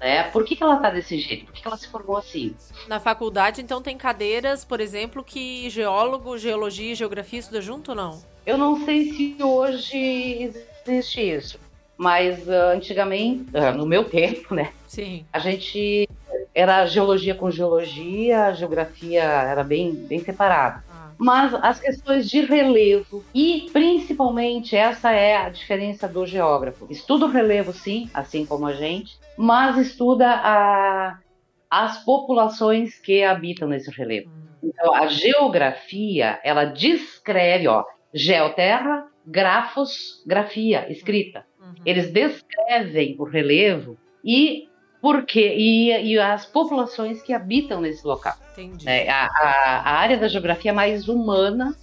É, por que, que ela está desse jeito? Por que, que ela se formou assim? Na faculdade, então, tem cadeiras, por exemplo, que geólogo, geologia e geografia estudam junto ou não? Eu não sei se hoje existe isso. Mas uh, antigamente, uh, no meu tempo, né? Sim. A gente era geologia com geologia, a geografia era bem, bem separada. Ah. Mas as questões de relevo e principalmente essa é a diferença do geógrafo. Estuda o relevo, sim, assim como a gente, mas estuda a, as populações que habitam nesse relevo. Hum. Então, a geografia, ela descreve, ó, geoterra, grafos, grafia, escrita. Uhum. Eles descrevem o relevo e porque e, e as populações que habitam nesse local. Entendi. É, a, a, a, área da geografia é mais humana,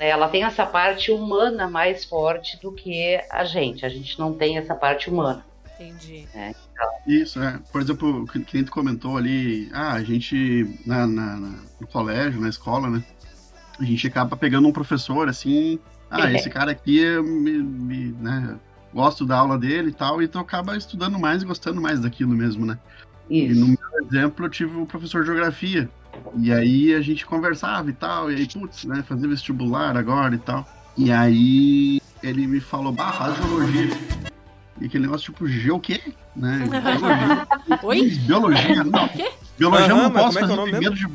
né, ela tem essa parte humana mais forte do que a gente. A gente não tem essa parte humana. Entendi. É, então... Isso, é. Por exemplo, o tu comentou ali, ah, a gente na, na, na, no colégio, na escola, né? A gente acaba pegando um professor assim ah, esse cara aqui, me, me, né, gosto da aula dele e tal, então acaba estudando mais e gostando mais daquilo mesmo, né? Isso. E no meu exemplo, eu tive um professor de geografia, e aí a gente conversava e tal, e aí, putz, né, fazer vestibular agora e tal. E aí ele me falou, bah, faz geologia. E aquele negócio tipo, ge o quê? Né? (laughs) Biologia. Oi? Biologia, não. Biologia uhum, eu não posso é fazer é medo de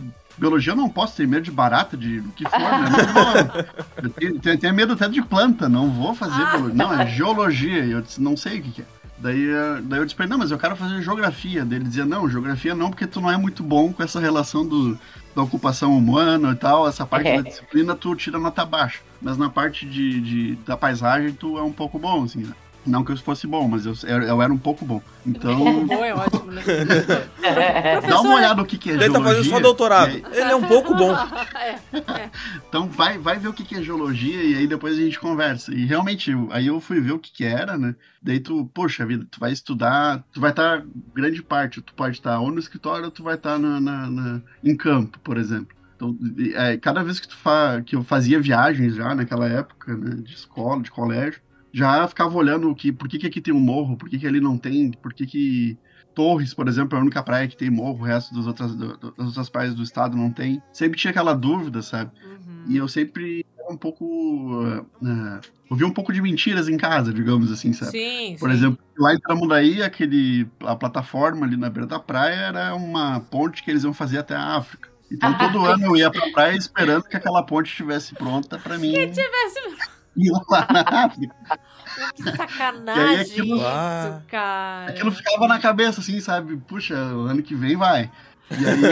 biologia eu não posso ter medo de barata, de o que for, né? eu tenho, tenho, tenho, medo até de planta, não vou fazer ah. biologia. Não, é geologia. E eu disse, não sei o que, que é. Daí, eh, daí eu disse pra ele, não, mas eu quero fazer geografia. Daí ele dizia, não, geografia não, porque tu não é muito bom com essa relação do, da ocupação humana e tal, essa parte (laughs) É. da disciplina, tu tira nota baixa. Mas na parte de, de- da paisagem, tu é um pouco bom, assim, né? Não que eu fosse bom, mas eu, eu era um pouco bom. Então, (laughs) Bom, é ótimo, né? (laughs) dá uma olhada no que, que é Ele tá geologia. fazendo só doutorado. aí- Ele é um pouco bom. (laughs) É, Então vai, vai ver o que, que é geologia e aí depois a gente conversa. E realmente, aí eu fui ver o que, que era, né? Daí tu, poxa vida, tu vai estudar, tu vai estar, grande parte, tu pode estar ou no escritório ou tu vai estar na, na- na- em campo, por exemplo. Então, é, cada vez que tu fa, que eu fazia viagens já naquela época, né, de escola, de colégio, já ficava olhando o que, por que, que aqui tem um morro, por que, que ali não tem, por que, que Torres, por exemplo, é a única praia que tem morro, o resto das outras, das outras praias do estado não tem. Sempre tinha aquela dúvida, sabe? Uhum. E eu sempre era um pouco. uh, ouvi um pouco de mentiras em casa, digamos assim, sabe? Sim, Por sim. exemplo, lá em Tramundaí, aquele, a plataforma ali na beira da praia era uma ponte que eles iam fazer até a África. Então (laughs) todo ano eu ia pra praia esperando que aquela ponte estivesse pronta pra mim ir lá na (laughs) África. Que E aí sacanagem aquilo- isso, Ah. cara. Aquilo ficava na cabeça, assim, sabe? Puxa, ano que vem vai. E aí ia,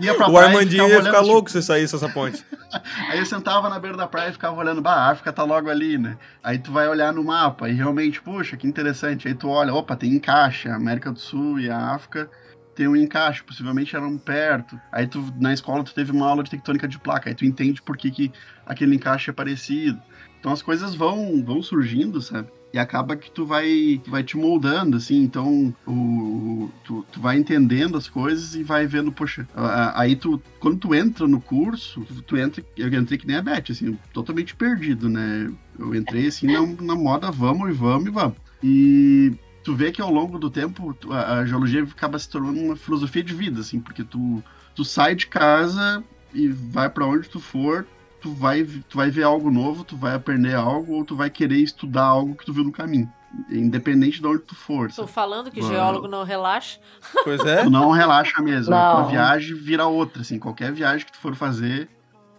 (laughs) ia pra O praia Armandinho ia ficar olhando, tipo, louco se saísse essa ponte. (laughs) Aí eu sentava na beira da praia e ficava olhando, bah, a África tá logo ali, né? Aí tu vai olhar no mapa e realmente, puxa, que interessante. Aí tu olha, opa, tem encaixe, a América do Sul e a África tem um encaixe, possivelmente eram perto. Aí tu, na escola, tu teve uma aula de tectônica de placa, aí tu entende por que, que aquele encaixe é parecido. Então as coisas vão, vão surgindo, sabe? E acaba que tu vai, tu vai te moldando, assim, então o, tu, tu vai entendendo as coisas e vai vendo, poxa, aí tu, quando tu entra no curso, tu, tu entra, eu entrei que nem a Beth, assim, totalmente perdido, né? Eu entrei assim na, na moda, vamos e vamos e vamos. E tu vê que ao longo do tempo a, geologia acaba se tornando uma filosofia de vida, assim, porque tu, tu sai de casa e vai pra onde tu for, tu vai, tu vai ver algo novo, tu vai aprender algo ou tu vai querer estudar algo que tu viu no caminho. Independente de onde tu for. Tô sabe? falando que geólogo não relaxa. Pois é. Tu não relaxa mesmo. Não. A viagem vira outra, assim. Qualquer viagem que tu for fazer,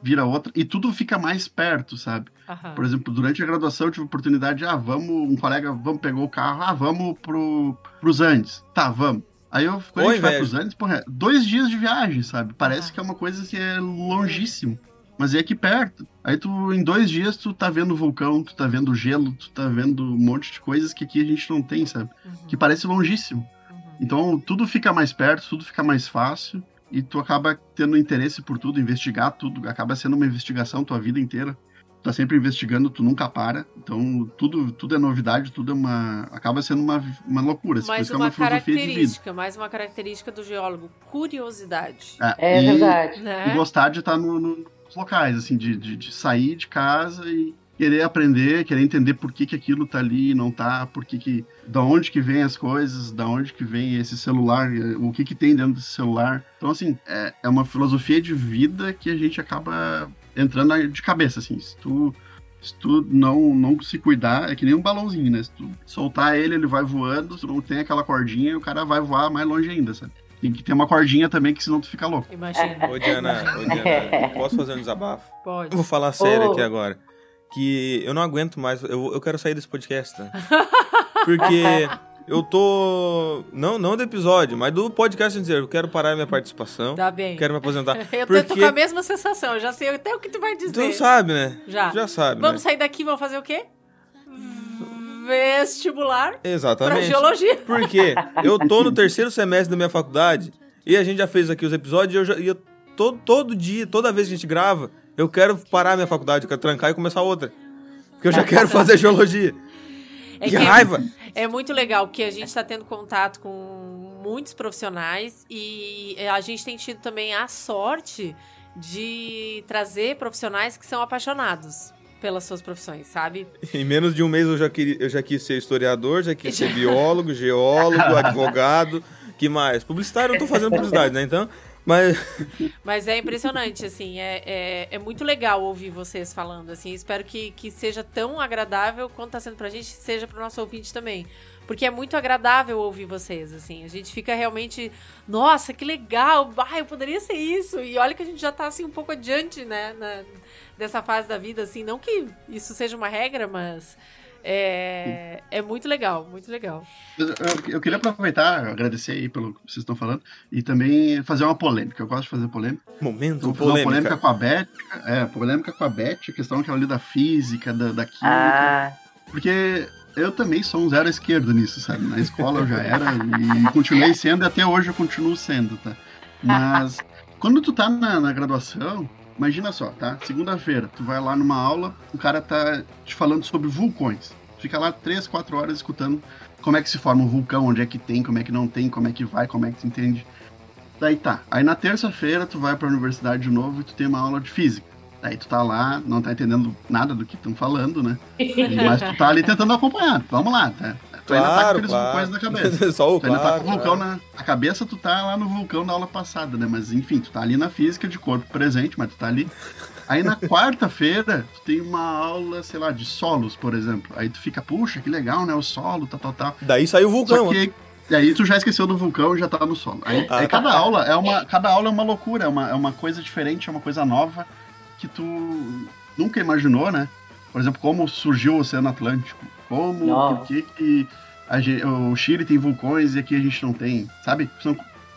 vira outra. E tudo fica mais perto, sabe? Aham. Por exemplo, durante a graduação eu tive a oportunidade, ah, vamos, um colega, vamos, pegou o carro, ah, vamos pro, pros Andes. Tá, vamos. Aí eu, quando Ô, a gente vai pros Andes, porra, é dois dias de viagem, sabe? Parece Ah. que é uma coisa que é longíssimo. Mas é aqui perto. Aí tu, em dois dias, tu tá vendo vulcão, tu tá vendo gelo, tu tá vendo um monte de coisas que aqui a gente não tem, sabe? Uhum. Que parece longíssimo. Uhum. Então tudo fica mais perto, tudo fica mais fácil e tu acaba tendo interesse por tudo, investigar tudo, acaba sendo uma investigação tua vida inteira. Tu tá sempre investigando, tu nunca para. Então tudo, tudo é novidade, tudo é uma. acaba sendo uma, uma loucura. Mais que é uma uma filosofia de vida. característica, mais uma característica do geólogo, curiosidade. É e, verdade. E Né? gostar de estar no- no- nos locais, assim, de, de, de sair de casa e querer aprender, querer entender por que, que aquilo tá ali e não tá, por que que, da onde que vem as coisas, da onde que vem esse celular, o que que tem dentro desse celular. Então, assim, é, é uma filosofia de vida que a gente acaba entrando de cabeça, assim. Se tu, se tu não, não se cuidar, é que nem um balãozinho, né? Se tu soltar ele, ele vai voando, se tu não tem aquela cordinha, o cara vai voar mais longe ainda, sabe? Tem que ter uma cordinha também, que senão tu fica louco. Imagina. Ô, Diana, ô, Diana, (laughs) posso fazer um desabafo? Eu Pode. vou falar sério Ô. aqui agora. Que eu não aguento mais. Eu, eu quero sair desse podcast, tá? (laughs) Porque eu tô. Não, não do episódio, mas do podcast inteiro. Eu quero parar minha participação. Tá bem. Quero me aposentar. (laughs) Eu tô Porque com a mesma sensação, eu já sei até o que tu vai dizer. tu sabe, né? Já. Já sabe. Vamos né? sair daqui, vamos fazer o quê? Vestibular pra Exatamente. geologia. Porque eu tô no terceiro semestre da minha faculdade e a gente já fez aqui os episódios e eu já. E eu, todo, todo dia, toda vez que a gente grava, eu quero parar minha faculdade, eu quero trancar e começar outra. Porque eu já quero (laughs) fazer geologia. É que que é- raiva! É muito legal que a gente está tendo contato com muitos profissionais e a gente tem tido também a sorte de trazer profissionais que são apaixonados pelas suas profissões, sabe? (laughs) Em menos de um mês eu já, queria, eu já quis ser historiador, já quis ser biólogo, geólogo, advogado. Que mais? Publicitário, eu tô fazendo publicidade, né? Então. Mas. (laughs) Mas é impressionante, assim, é, é, é muito legal ouvir vocês falando, assim, espero que, que seja tão agradável quanto tá sendo pra gente, seja pro nosso ouvinte também. Porque é muito agradável ouvir vocês, assim, a gente fica realmente, nossa, que legal, ah, eu poderia ser isso, e olha que a gente já tá, assim, um pouco adiante, né, na- dessa fase da vida, assim, não que isso seja uma regra, mas É, é muito legal, muito legal. Eu, eu- queria aproveitar, agradecer aí pelo que vocês estão falando, e também fazer uma polêmica. Eu gosto de fazer polêmica. Momento Então, vou fazer uma polêmica polêmica. com a Beth. É, polêmica com a Beth, a questão aquela ali da física, da, da química. Ah, Porque eu também sou um zero à esquerda nisso, sabe? Na escola eu já era e continuei sendo e até hoje eu continuo sendo, tá? Mas quando tu tá na, na graduação, imagina só, tá? Segunda-feira, tu vai lá numa aula, o cara tá te falando sobre vulcões. Fica lá três, quatro horas escutando como é que se forma um vulcão, onde é que tem, como é que não tem, como é que vai, como é que tu entende. Daí tá. Aí na terça-feira tu vai pra universidade de novo e tu tem uma aula de física. Daí tu tá lá, não tá entendendo nada do que estão falando, né? (laughs) Mas tu tá ali tentando acompanhar. Vamos lá, tá? Tu ainda tá com aqueles claro. vulcões na cabeça. (laughs) Só o Tu ainda tá com o vulcão claro. na, na cabeça, tu tá lá no vulcão da aula passada, né? Mas enfim, tu tá ali na física de corpo presente, mas tu tá ali. Aí na (laughs) quarta-feira, tu tem uma aula, sei lá, de solos, por exemplo. Aí tu fica, puxa, que legal, né? O solo, tal, tal, tal. Daí saiu o vulcão. Só que e aí tu já esqueceu do vulcão e já tá no solo. Aí, Ah, aí tá. cada (laughs) aula é uma cada aula é uma loucura, é uma, é uma coisa diferente, é uma coisa nova que tu nunca imaginou, né? Por exemplo, como surgiu o Oceano Atlântico, como, Não. por que, que a gen- o Chile tem vulcões e aqui a gente não tem, sabe? São-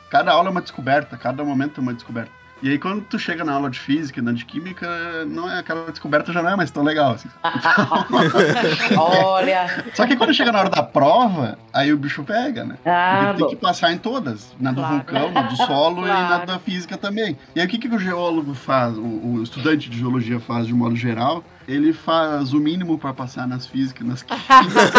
cada aula é uma descoberta, cada momento é uma descoberta. E aí quando tu chega na aula de física, na de química, não é aquela descoberta já não é mais tão legal assim. (laughs) olha. Só que quando chega na hora da prova, aí o bicho pega, né? Ah, Porque tem que passar em todas. Na do Claro. vulcão, na do solo e na Claro. da física também. E aí o que, que o geólogo faz, o, o estudante de geologia faz de modo geral? Ele faz o mínimo para passar nas físicas, nas (laughs) químicas,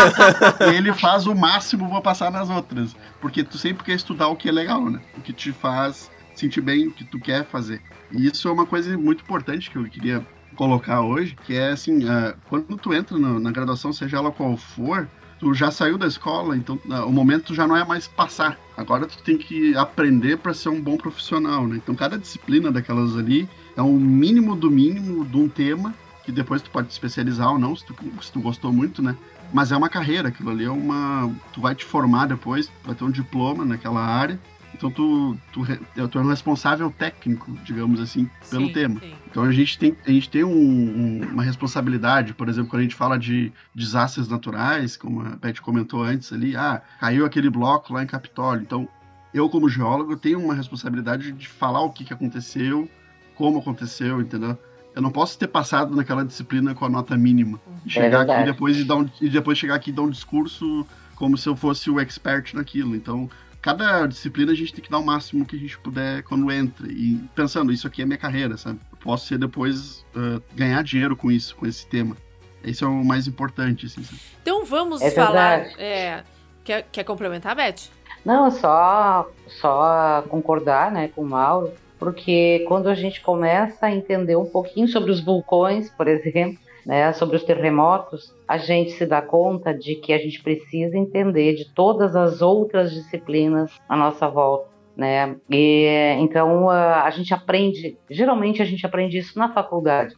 e ele faz o máximo para passar nas outras. Porque tu sempre quer estudar o que é legal, né? O que te faz sentir bem, o que tu quer fazer. E isso é uma coisa muito importante que eu queria colocar hoje, que é assim, ah, quando tu entra no- na graduação, seja ela qual for, tu já saiu da escola, então ah, o momento já não é mais passar. Agora tu tem que aprender para ser um bom profissional, né? Então cada disciplina daquelas ali é um mínimo do mínimo de um tema que depois tu pode te especializar ou não, se tu, se tu gostou muito, né? Mas é uma carreira, aquilo ali é uma. Tu vai te formar depois, vai ter um diploma naquela área. Então tu, tu, tu é um responsável técnico, digamos assim, pelo Sim, tema. sim. Então a gente tem, a gente tem um- um- uma responsabilidade, por exemplo, quando a gente fala de desastres naturais, como a Beth comentou antes ali, ah, caiu aquele bloco lá em Capitólio. Então, eu como geólogo tenho uma responsabilidade de falar o que, que aconteceu, como aconteceu, entendeu? Eu não posso ter passado naquela disciplina com a nota mínima. E chegar aqui depois e, dar um, e depois chegar aqui e dar um discurso como se eu fosse o expert naquilo. Então, cada disciplina a gente tem que dar o máximo que a gente puder quando entra. E pensando, isso aqui é minha carreira, sabe? Eu posso ser depois uh, ganhar dinheiro com isso, com esse tema. Esse é o mais importante, assim. sabe? Então vamos É falar. é, quer, quer complementar, Beth? Não, só, só concordar né, com o Mauro, porque quando a gente começa a entender um pouquinho sobre os vulcões, por exemplo, (laughs) né, sobre os terremotos, a gente se dá conta de que a gente precisa entender de todas as outras disciplinas à nossa volta. Né? E, então a, a gente aprende, geralmente a gente aprende isso na faculdade.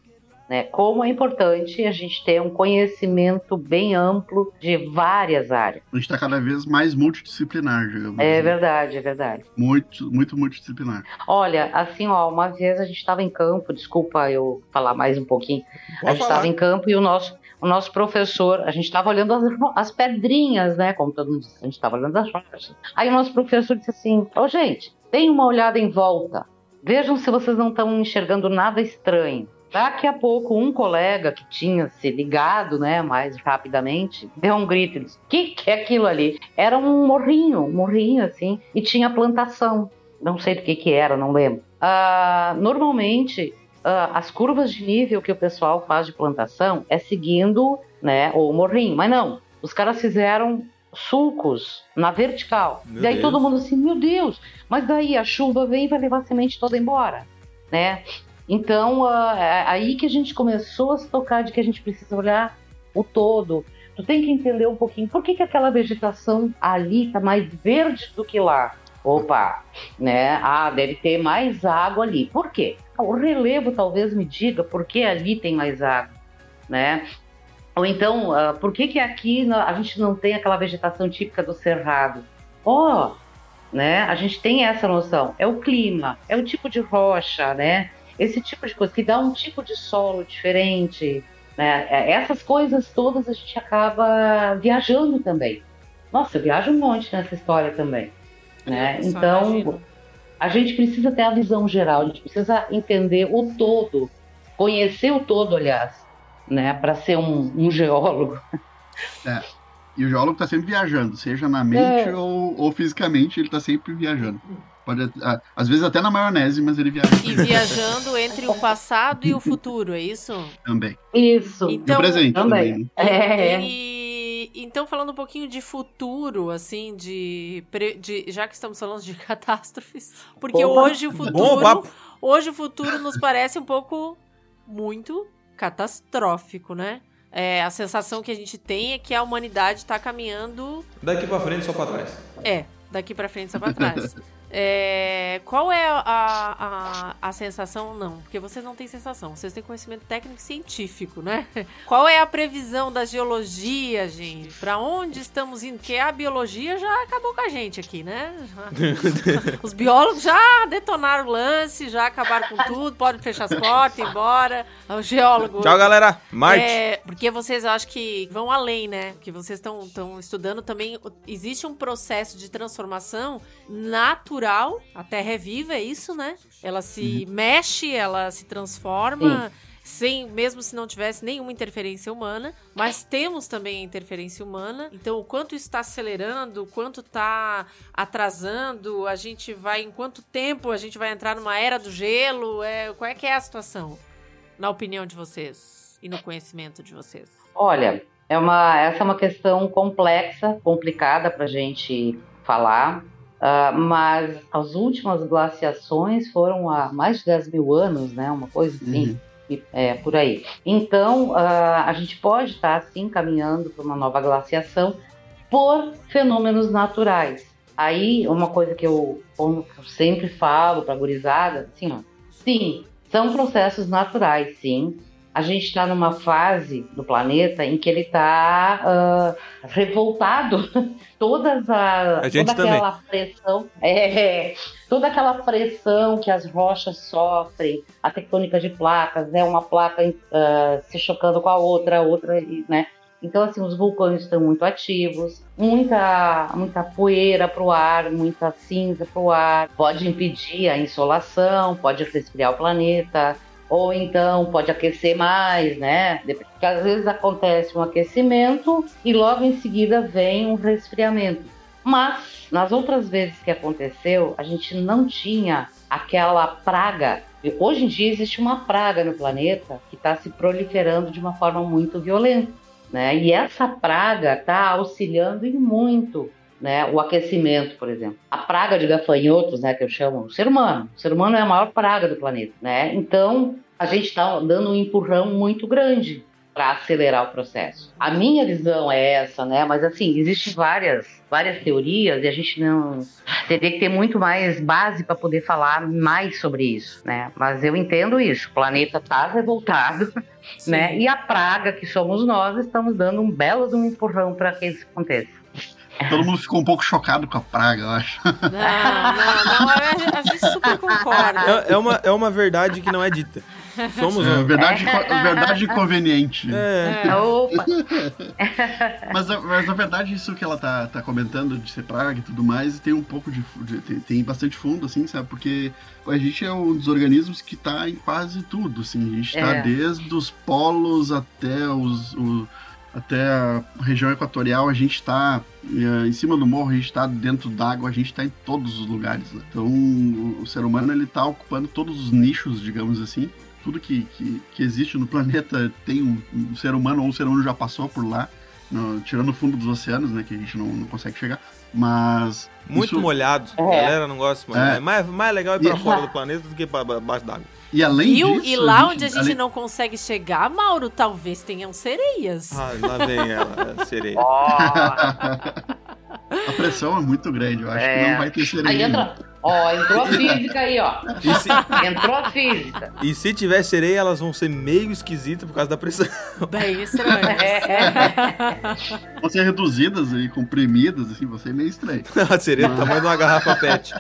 Né? Como é importante a gente ter um conhecimento bem amplo de várias áreas. A gente está cada vez mais multidisciplinar, digamos. É assim. verdade, é verdade. Muito, muito multidisciplinar. Olha, assim, ó, uma vez a gente estava em campo, desculpa eu falar mais um pouquinho. a gente estava em campo e o nosso, o nosso professor, a gente estava olhando as, as pedrinhas, né? Como todo mundo diz, a gente estava olhando as rochas. Aí o nosso professor disse assim: Ô, gente, deem uma olhada em volta. Vejam se vocês não estão enxergando nada estranho. Daqui a pouco, um colega que tinha se ligado, né, mais rapidamente, deu um grito e disse: Que que é aquilo ali? Era um morrinho, um morrinho assim, e tinha plantação. Não sei do que que era, não lembro. Ah, normalmente, ah, as curvas de nível que o pessoal faz de plantação é seguindo, né, o morrinho, mas não. Os caras fizeram sulcos na vertical. Meu Daí Deus. todo mundo assim, meu Deus, mas daí a chuva vem e vai levar a semente toda embora, né? Então, ah, é aí que a gente começou a se tocar de que a gente precisa olhar o todo. Tu tem que entender um pouquinho por que, que aquela vegetação ali tá mais verde do que lá. Opa, né? Ah, deve ter mais água ali. Por quê? O relevo talvez me diga por que ali tem mais água, né? Ou então, ah, por que, que aqui a gente não tem aquela vegetação típica do cerrado? Ó, né? A gente tem essa noção. É o clima, é o tipo de rocha, né? Esse tipo de coisa que dá um tipo de solo diferente, Né? É, essas coisas todas a gente acaba viajando também. Nossa, eu viajo um monte nessa história também. Né? Só Então, imagino. a gente precisa ter a visão geral, a gente precisa entender o todo, conhecer o todo, aliás, né? para ser um, um geólogo. E o geólogo tá sempre viajando, seja na mente É. ou, ou fisicamente, ele tá sempre viajando. Pode, às vezes até na maionese, mas ele viaja E viajando entre o passado e o futuro, é isso? também. Isso. E Então, o presente também. também. né? É. E então falando um pouquinho de futuro, assim, de, de- já que estamos falando de (laughs) catástrofes, porque Opa. hoje o futuro, papo. hoje o futuro nos parece um pouco muito catastrófico, né? É, a sensação que a gente tem é que a humanidade está caminhando, Daqui pra frente, só pra trás. é, daqui para frente só para trás. (laughs) É, qual é a, a, a sensação? Não, porque vocês não têm sensação, vocês têm conhecimento técnico e científico, né? (laughs) Qual é a previsão da geologia, gente? Pra onde estamos indo? Porque a biologia já acabou com a gente aqui, né? (laughs) Os biólogos já detonaram o lance, já acabaram com tudo, podem fechar as portas, ir embora. O geólogo. Tchau, galera. Marte. É, porque vocês eu acho que vão além, né? Que vocês estão estudando também. Existe um processo de transformação natural. A Terra é viva, é isso, né? Ela se mexe, ela se transforma. Sem, mesmo se não tivesse nenhuma interferência humana, mas temos também a interferência humana. Então, o quanto isso está acelerando, o quanto está atrasando, a gente vai, em quanto tempo a gente vai entrar numa era do gelo? É, qual é que é a situação, na opinião de vocês e no conhecimento de vocês? Olha, é uma, essa é uma questão complexa, complicada para a gente falar, ah, mas as últimas glaciações foram há mais de 10 mil anos, né? Uma coisa assim, Uhum. é, por aí. Então, ah, a gente pode estar, assim, caminhando para uma nova glaciação por fenômenos naturais. Aí, uma coisa que eu, eu sempre falo para a gurizada, assim, ó, sim, são processos naturais, sim, a gente está numa fase do planeta em que ele está revoltado. (laughs) Todas a, A toda aquela pressão, é, toda aquela pressão que as rochas sofrem, a tectônica de placas, né, uma placa ah, se chocando com a outra, a outra, né? Então, assim, os vulcões estão muito ativos, muita, muita poeira para o ar, muita cinza para o ar, pode impedir a insolação, pode resfriar o planeta, ou então pode aquecer mais, né? Porque às vezes acontece um aquecimento e logo em seguida vem um resfriamento. Mas nas outras vezes que aconteceu, a gente não tinha aquela praga. Hoje em dia existe uma praga no planeta que está se proliferando de uma forma muito violenta, né? E essa praga está auxiliando em muito né, o aquecimento, por exemplo. A praga de gafanhotos, né, que eu chamo, o ser humano. O ser humano é a maior praga do planeta, né? Então, a gente está dando um empurrão muito grande para acelerar o processo. A minha visão é essa, né? Mas assim, existem várias, várias teorias e a gente não teria que ter muito mais base para poder falar mais sobre isso, né? Mas eu entendo isso. O planeta está revoltado, (laughs) né? E a praga que somos nós estamos dando um belo de um empurrão para que isso aconteça. Todo mundo ficou um pouco chocado com a praga, eu acho. Não, não, não, a, gente super concorda. É, é uma, é uma verdade que não é dita. Somos É, verdade, verdade conveniente. É. Opa! (laughs) Mas, na- mas na verdade, isso que ela tá, tá comentando de ser praga e tudo mais, tem um pouco de, de- tem, tem bastante fundo, assim, sabe? Porque a gente é um dos organismos que tá em quase tudo, assim. A gente tá É. desde os polos até os. o- até a região equatorial, a gente tá eh, em cima do morro, a gente tá dentro d'água, a gente tá em todos os lugares. né? Então, o, ser humano, ele tá ocupando todos os nichos, digamos assim. Tudo que, que, que existe no planeta tem um, um ser humano, ou um ser humano já passou por lá no- tirando o fundo dos oceanos, né? Que a gente não, não consegue chegar. Mas. Muito isso- molhado. A É. galera não gosta de molhar. É. Mais, mais legal ir pra E- fora do planeta do que pra pra baixo d'água. E além Viu? disso. E lá onde a gente além- não consegue chegar, Mauro, talvez tenham sereias. Ah, lá vem ela, a sereia. (laughs) (laughs) A pressão é muito grande, eu acho que É. não vai ter sereia. Aí entra. Ó, entrou a física aí, ó. E se, Entrou a física. e se tiver sereia, elas vão ser meio esquisitas por causa da pressão. Bem estranho. Vão ser reduzidas e comprimidas, assim, vai ser meio estranho. (laughs) A sereia é do tamanho de uma garrafa pet.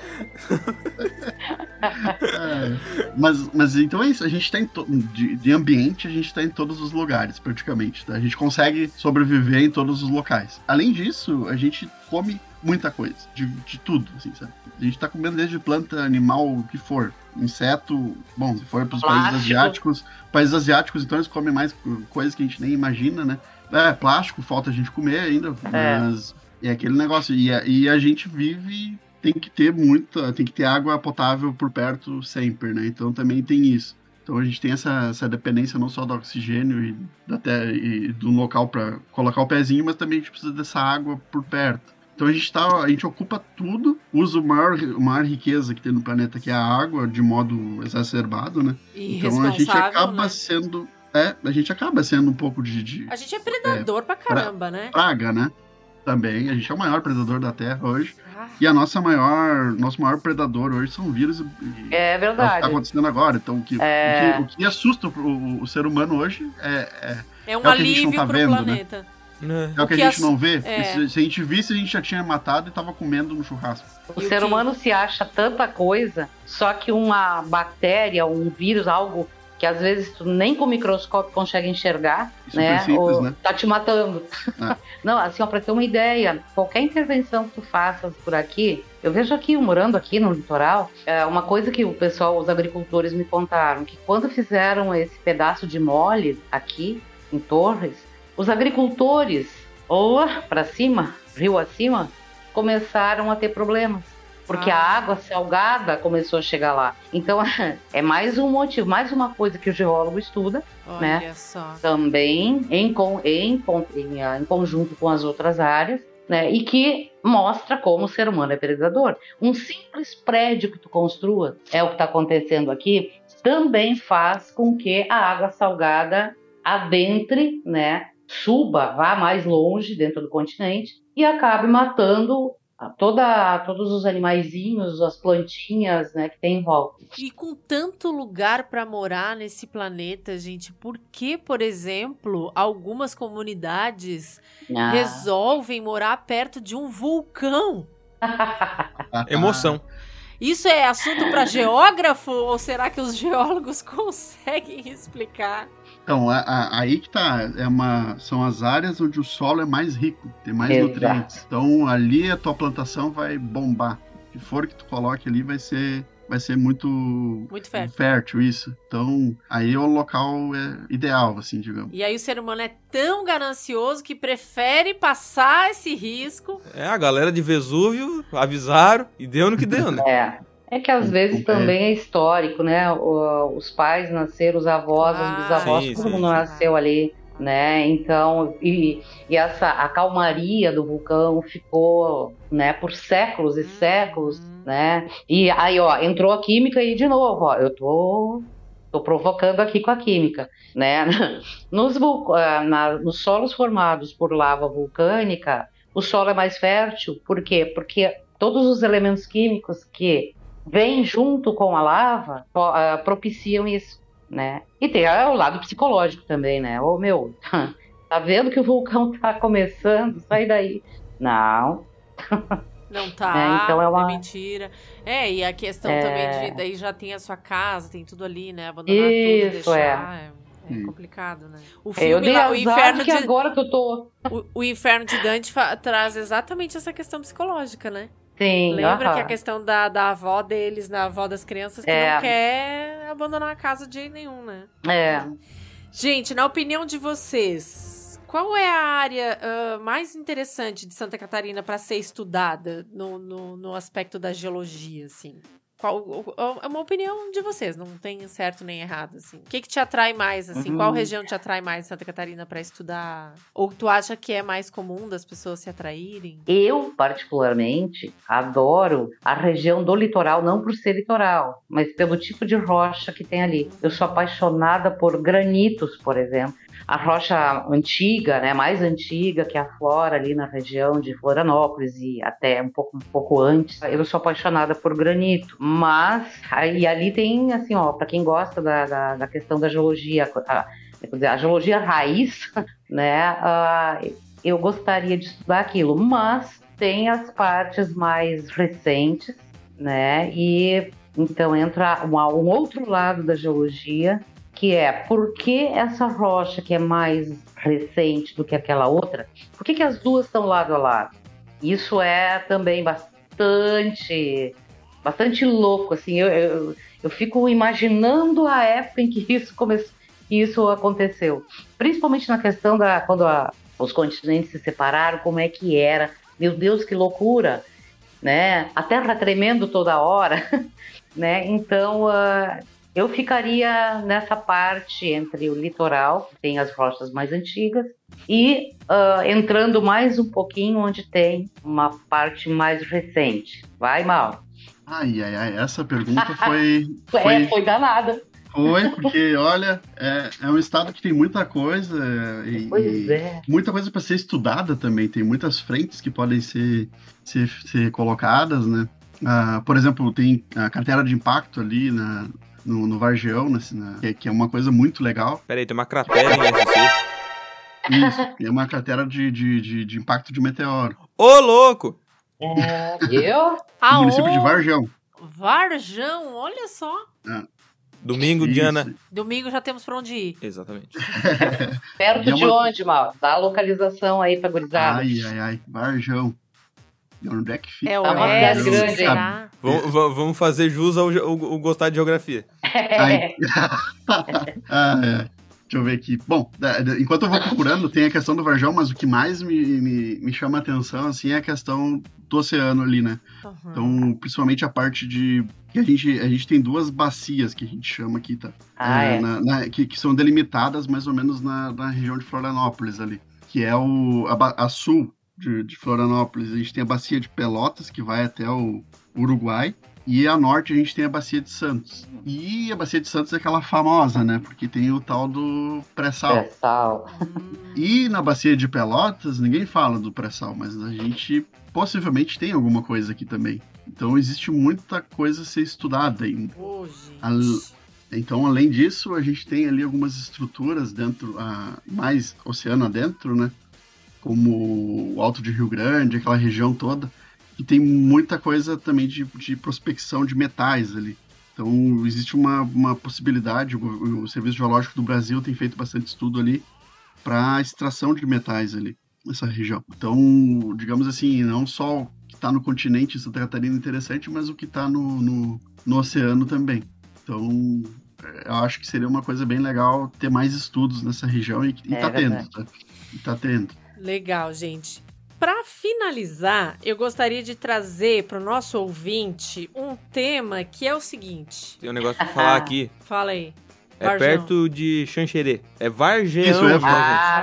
É, mas, mas então é isso, a gente tá em to- de, de ambiente, a gente tá em todos os lugares, praticamente. tá? A gente consegue sobreviver em todos os locais. Além disso, a gente come muita coisa, de, de tudo, assim, sabe? A gente tá comendo desde planta, animal, o que for. Inseto, bom, se for pros países Plástico. asiáticos, países asiáticos, então eles comem mais coisas que a gente nem imagina, né? É, plástico, falta a gente comer ainda, É. mas é aquele negócio. E a, e a gente vive, tem que ter muita, tem que ter água potável por perto sempre, né? Então também tem isso. Então a gente tem essa, essa dependência não só do oxigênio e, da te- e do local para colocar o pezinho, mas também a gente precisa dessa água por perto. Então a gente, tá, a gente ocupa tudo, usa a maior, a maior riqueza que tem no planeta, que é a água, de modo exacerbado, né? E Então a gente acaba né? sendo. É, a gente acaba sendo um pouco de, de A gente é predador pra caramba, né? praga, né? Também. A gente é o maior predador da Terra hoje. Ah, E a nossa maior, nosso maior predador hoje são vírus. e- É é o que verdade. tá acontecendo agora. Então, o que, É. o que, o que assusta o, o- o ser humano hoje é, é, é um É o que a gente não alívio tá pro vendo, né? planeta. É. é o que, que a gente ass- não vê. é. Se, se a gente visse, a gente já tinha matado e tava comendo no churrasco. O ser humano se acha tanta coisa, só que uma bactéria, um vírus, algo que às vezes tu nem com o microscópio consegue enxergar, Super né? simples, ou né? tá te matando. É. (laughs) Não, assim, ó, pra ter uma ideia, qualquer intervenção que tu faças por aqui, eu vejo aqui, eu morando aqui no litoral, é uma coisa que o pessoal, os agricultores me contaram, que quando fizeram esse pedaço de mole aqui, em Torres, os agricultores, lá pra cima, rio acima, começaram a ter problemas. Porque Ah. a água salgada começou a chegar lá. Então, (laughs) é mais um motivo, mais uma coisa que o geólogo estuda, Olha Né? só. também em, em, em, ah, em conjunto com as outras áreas, né? E que mostra como o ser humano é predador. Um simples prédio que tu construa, é o que está acontecendo aqui, também faz com que a água salgada adentre, né? Suba, vá mais longe dentro do continente e acabe matando toda, todos os animaizinhos, as plantinhas, né, que tem em volta. E com tanto lugar pra morar nesse planeta, gente, por que, por exemplo, algumas comunidades Ah. resolvem morar perto de um vulcão? (laughs) Emoção. Isso é assunto pra geógrafo ou será que os geólogos (laughs) conseguem explicar? Então, a- a- aí que tá. É uma, são as áreas onde o solo é mais rico, tem mais Exato. nutrientes. Então, ali a tua plantação vai bombar. O que for que tu coloque ali vai ser, vai ser muito Muito fértil. fértil, isso. Então, aí o local é ideal, assim, digamos. E aí o ser humano é tão ganancioso que prefere passar esse risco. É, a galera de Vesúvio avisaram e deu no que deu, né? É. É que às vezes É. também é histórico, né? Os pais nasceram, os avós, Ah, os bisavós, sim, todo mundo sim. nasceu ali, né? Então, e, e essa a calmaria do vulcão ficou, né, por séculos e séculos, Hum. né? E aí, ó, entrou a química e de novo, ó, eu tô tô provocando aqui com a química, né? (laughs) Nos, ah, na- nos solos formados por lava vulcânica, o solo é mais fértil, por quê? Porque todos os elementos químicos que vêm junto com a lava ah, propiciam isso, né? E tem ah, o lado psicológico também, né? Ô meu, (laughs) tá vendo que o vulcão (laughs) tá começando? Sai daí. Não, (laughs) Não tá, É, então é uma- mentira. É, e a questão É. também de daí já tem a sua casa, tem tudo ali, né? Abandonar tudo, Isso, deixar. É, é Hum. complicado, né? O eu filme dei lá, o inferno que de, agora que eu tô. o, o inferno de Dante fa- traz exatamente essa questão psicológica, né? Sim, Lembra aham. que a questão da, da avó deles, da avó das crianças, que É. não quer abandonar a casa de jeito nenhum, né? É. Gente, na opinião de vocês, qual é a área ah, mais interessante de Santa Catarina para ser estudada no, no, no aspecto da geologia, assim? Qual, é uma opinião de vocês, não tem certo nem errado, assim. O que, que te atrai mais, assim? Uhum. Qual região te atrai mais em Santa Catarina para estudar? Ou tu acha que é mais comum das pessoas se atraírem? Eu, particularmente, adoro a região do litoral, não por ser litoral, mas pelo tipo de rocha que tem ali. Eu sou apaixonada por granitos, por exemplo. A rocha antiga, né, mais antiga que aflora ali na região de Florianópolis e até um pouco, um pouco antes. Eu sou apaixonada por granito, mas aí ali tem assim, ó, para quem gosta da, da, da questão da geologia, a, a geologia raiz, (laughs) né, ah, eu gostaria de estudar aquilo, mas tem as partes mais recentes, né? E Então entra uma, um outro lado da geologia, que é por que essa rocha que é mais recente do que aquela outra, por que, que as duas estão lado a lado? Isso é também bastante, bastante louco, assim, eu, eu, eu fico imaginando a época em que (laughs) isso começou, isso aconteceu, principalmente na questão da quando a, os continentes se separaram, como é que era, meu Deus, que loucura, né? A Terra tremendo toda hora, (laughs) né? Então uh, eu ficaria nessa parte entre o litoral, que tem as rochas mais antigas, e uh, entrando mais um pouquinho onde tem uma parte mais recente. Vai, Mal. Ai, ai, ai, essa pergunta foi. (laughs) foi... É, foi danada. Foi, porque, olha, é, é, um estado que tem muita coisa e, pois é. muita coisa para ser estudada também. Tem muitas frentes que podem ser, ser, ser colocadas, né? Ah, por exemplo, tem a carteira de impacto ali na, no, no Vargeão, na, que, é, que, é uma coisa muito legal. Peraí, tem uma cratera em SC. Isso, é uma cratera de, de, de, de, impacto de meteoro. Ô, louco! É, (laughs) eu? No município de Varjão. Varjão, olha só. É. Domingo, Isso. Diana. Domingo já temos pra onde ir. Exatamente. (laughs) Perto é de uma- onde, Mal? Dá a localização aí pra gurizada. Ai, ai, ai, Varjão. E Onde é que fica? É o Tá cidade grande? Vamos, va- vamos fazer jus ao, ao- ao gostar de geografia. Ai. (laughs) ah, é. Deixa eu ver aqui. Bom, enquanto eu vou procurando, tem a questão do Varjão, mas o que mais me, me, me chama a atenção, assim, é a questão do oceano ali, né? Uhum. Então, principalmente a parte de... que a gente, a gente tem duas bacias que a gente chama aqui, tá? Ah, É, é. na- na- que, que são delimitadas mais ou menos na, na região de Florianópolis ali, que é o, a, a sul de, de Florianópolis. A gente tem a bacia de Pelotas, que vai até o Uruguai, e a norte a gente tem a bacia de Santos. E a bacia de Santos é aquela famosa, né? Porque tem o tal do pré-sal. É, sal. (laughs) E na bacia de Pelotas, ninguém fala do pré-sal, mas a gente possivelmente tem alguma coisa aqui também. Então existe muita coisa a ser estudada ainda. Al- Então, além disso, a gente tem ali algumas estruturas dentro, ah, mais oceano adentro, né? Como o Alto de Rio Grande, aquela região toda, e tem muita coisa também de, de prospecção de metais ali. Então, existe uma, uma possibilidade, o, o Serviço Geológico do Brasil tem feito bastante estudo ali para extração de metais ali, nessa região. Então, digamos assim, não só o que está no continente Santa Catarina é interessante, mas o que está no, no, no oceano também. Então, eu acho que seria uma coisa bem legal ter mais estudos nessa região e, e É tá tendo, tá? E tá tendo. Legal, gente. Para finalizar, eu gostaria de trazer para o nosso ouvinte um tema que é o seguinte. Tem um negócio pra falar aqui. Fala aí. É Varjão. perto de Xanxerê. É Vargeão. Isso, eu ia Ah,